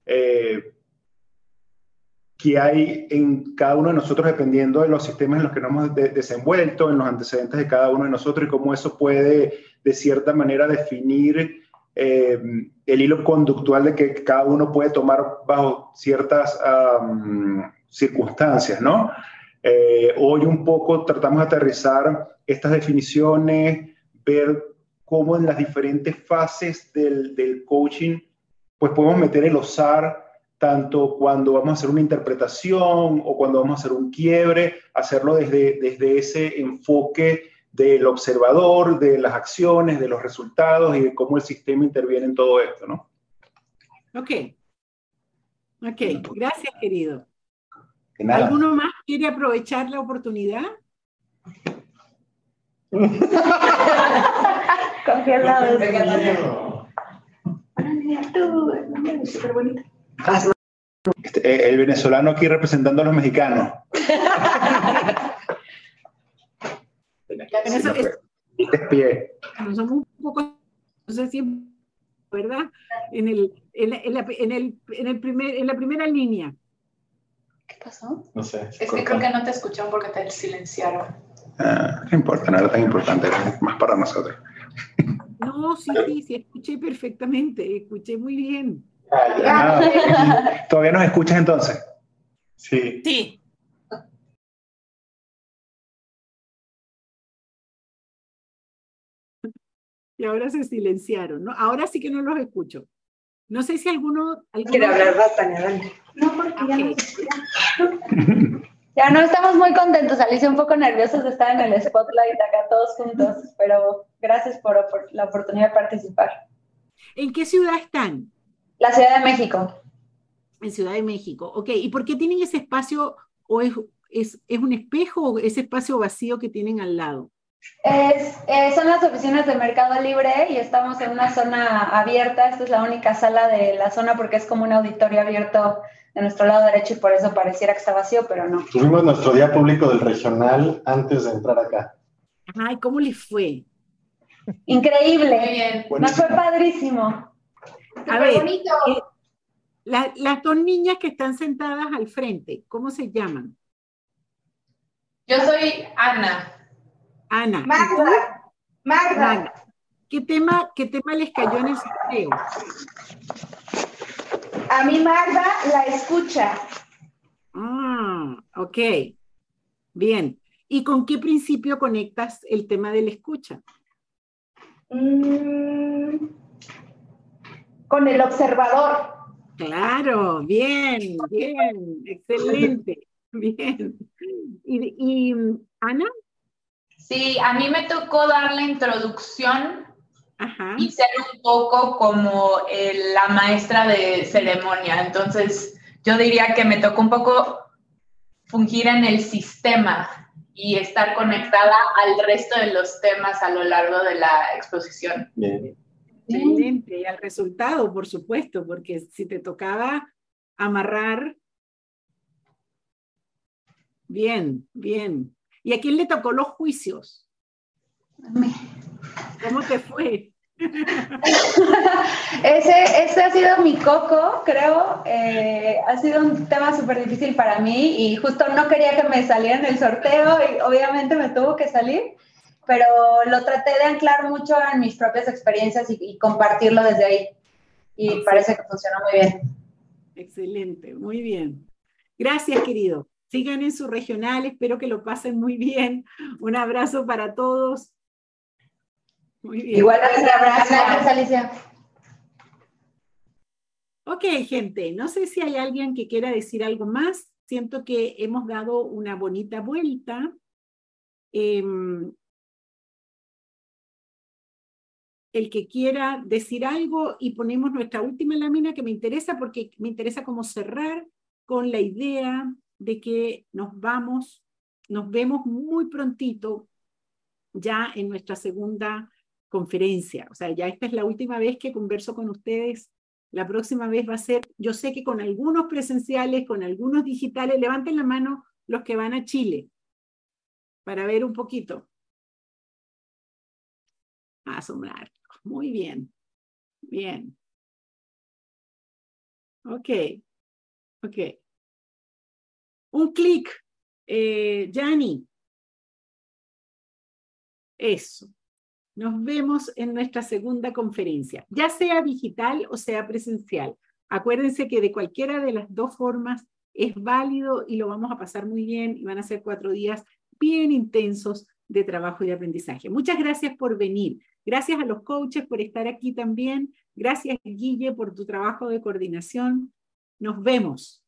eh, que hay en cada uno de nosotros dependiendo de los sistemas en los que nos hemos desenvuelto, en los antecedentes de cada uno de nosotros y cómo eso puede de cierta manera definir eh, el hilo conductual de que cada uno puede tomar bajo ciertas circunstancias, ¿no? Eh, hoy un poco tratamos de aterrizar estas definiciones, ver cómo en las diferentes fases del, del coaching, pues podemos meter el osar tanto cuando vamos a hacer una interpretación o cuando vamos a hacer un quiebre, hacerlo desde, desde ese enfoque del observador, de las acciones, de los resultados y de cómo el sistema interviene en todo esto, ¿no? Ok. Ok, gracias, querido. ¿Alguno más quiere aprovechar la oportunidad? Congelado. Este, eh, el venezolano aquí representando a los mexicanos. Eso es, pie. Somos un poco, no sé si, ¿verdad? En, el, en, la, en, el, en, el primer, en la primera línea. ¿Qué pasó? No sé. Es que creo que no te escucharon porque te silenciaron. Ah, no importa, no era tan importante, era más para nosotros. No, sí, sí, sí, escuché perfectamente, escuché muy bien. Ah, ¿Todavía nos escuchas entonces? Sí. Sí. Y ahora se silenciaron, ¿no? Ahora sí que no los escucho. No sé si alguno... Quiere hablar Tania, No, porque ya no Ya no estamos muy contentos, Alicia, un poco nerviosos de estar en el spotlight acá todos juntos, pero gracias por la oportunidad de participar. ¿En qué ciudad están? La Ciudad de México. En Ciudad de México, ok. ¿Y por qué tienen ese espacio o es, es, es un espejo o ese espacio vacío que tienen al lado? Es, eh, son las oficinas de Mercado Libre y estamos en una zona abierta. Esta es la única sala de la zona porque es como un auditorio abierto de nuestro lado derecho y por eso pareciera que está vacío, pero no. Tuvimos nuestro día público del regional antes de entrar acá. Ay, ¿cómo les fue? Increíble. Muy bien. Nos fue padrísimo. A ver, eh, las dos niñas que están sentadas al frente, ¿cómo se llaman? Yo soy Ana. Ana. Magda. Magda. ¿Qué tema, ¿Qué tema les cayó en el sorteo? A mí Magda la escucha. Ah, ok. Bien. ¿Y con qué principio conectas el tema de la escucha? Mm, con el observador. Claro, bien, bien, excelente, bien. ¿Y, Ana? Sí, a mí me tocó dar la introducción y ser un poco como la maestra de ceremonia. Entonces, yo diría que me tocó un poco fungir en el sistema y estar conectada al resto de los temas a lo largo de la exposición. Bien. Excelente, y al resultado, por supuesto, porque si te tocaba amarrar, bien, bien. ¿Y a quién le tocó los juicios? ¿Cómo te fue? ese, ese ha sido mi coco, creo. Eh, ha sido un tema súper difícil para mí y justo no quería que me saliera en el sorteo y obviamente me tuvo que salir pero lo traté de anclar mucho en mis propias experiencias y, compartirlo desde ahí. Y parece que funcionó muy bien. Excelente, muy bien. Gracias, querido. Sigan en su regional, espero que lo pasen muy bien. Un abrazo para todos. Muy bien. Igual, gracias, Alicia. Ok, gente, no sé si hay alguien que quiera decir algo más. Siento que hemos dado una bonita vuelta. Em, el que quiera decir algo y ponemos nuestra última lámina que me interesa porque me interesa como cerrar con la idea de que nos vamos, nos vemos muy prontito ya en nuestra segunda conferencia. O sea, ya esta es la última vez que converso con ustedes. La próxima vez va a ser, yo sé que con algunos presenciales, con algunos digitales, levanten la mano los que van a Chile para ver un poquito. Asombrar. Muy bien. Bien. Ok. Ok. Un clic. Eh, Eso. Nos vemos en nuestra segunda conferencia, ya sea digital o sea presencial. Acuérdense que de cualquiera de las dos formas es válido y lo vamos a pasar muy bien y van a ser cuatro días bien intensos de trabajo y aprendizaje. Muchas gracias por venir. Gracias a los coaches por estar aquí también. Gracias, Guille, por tu trabajo de coordinación. Nos vemos.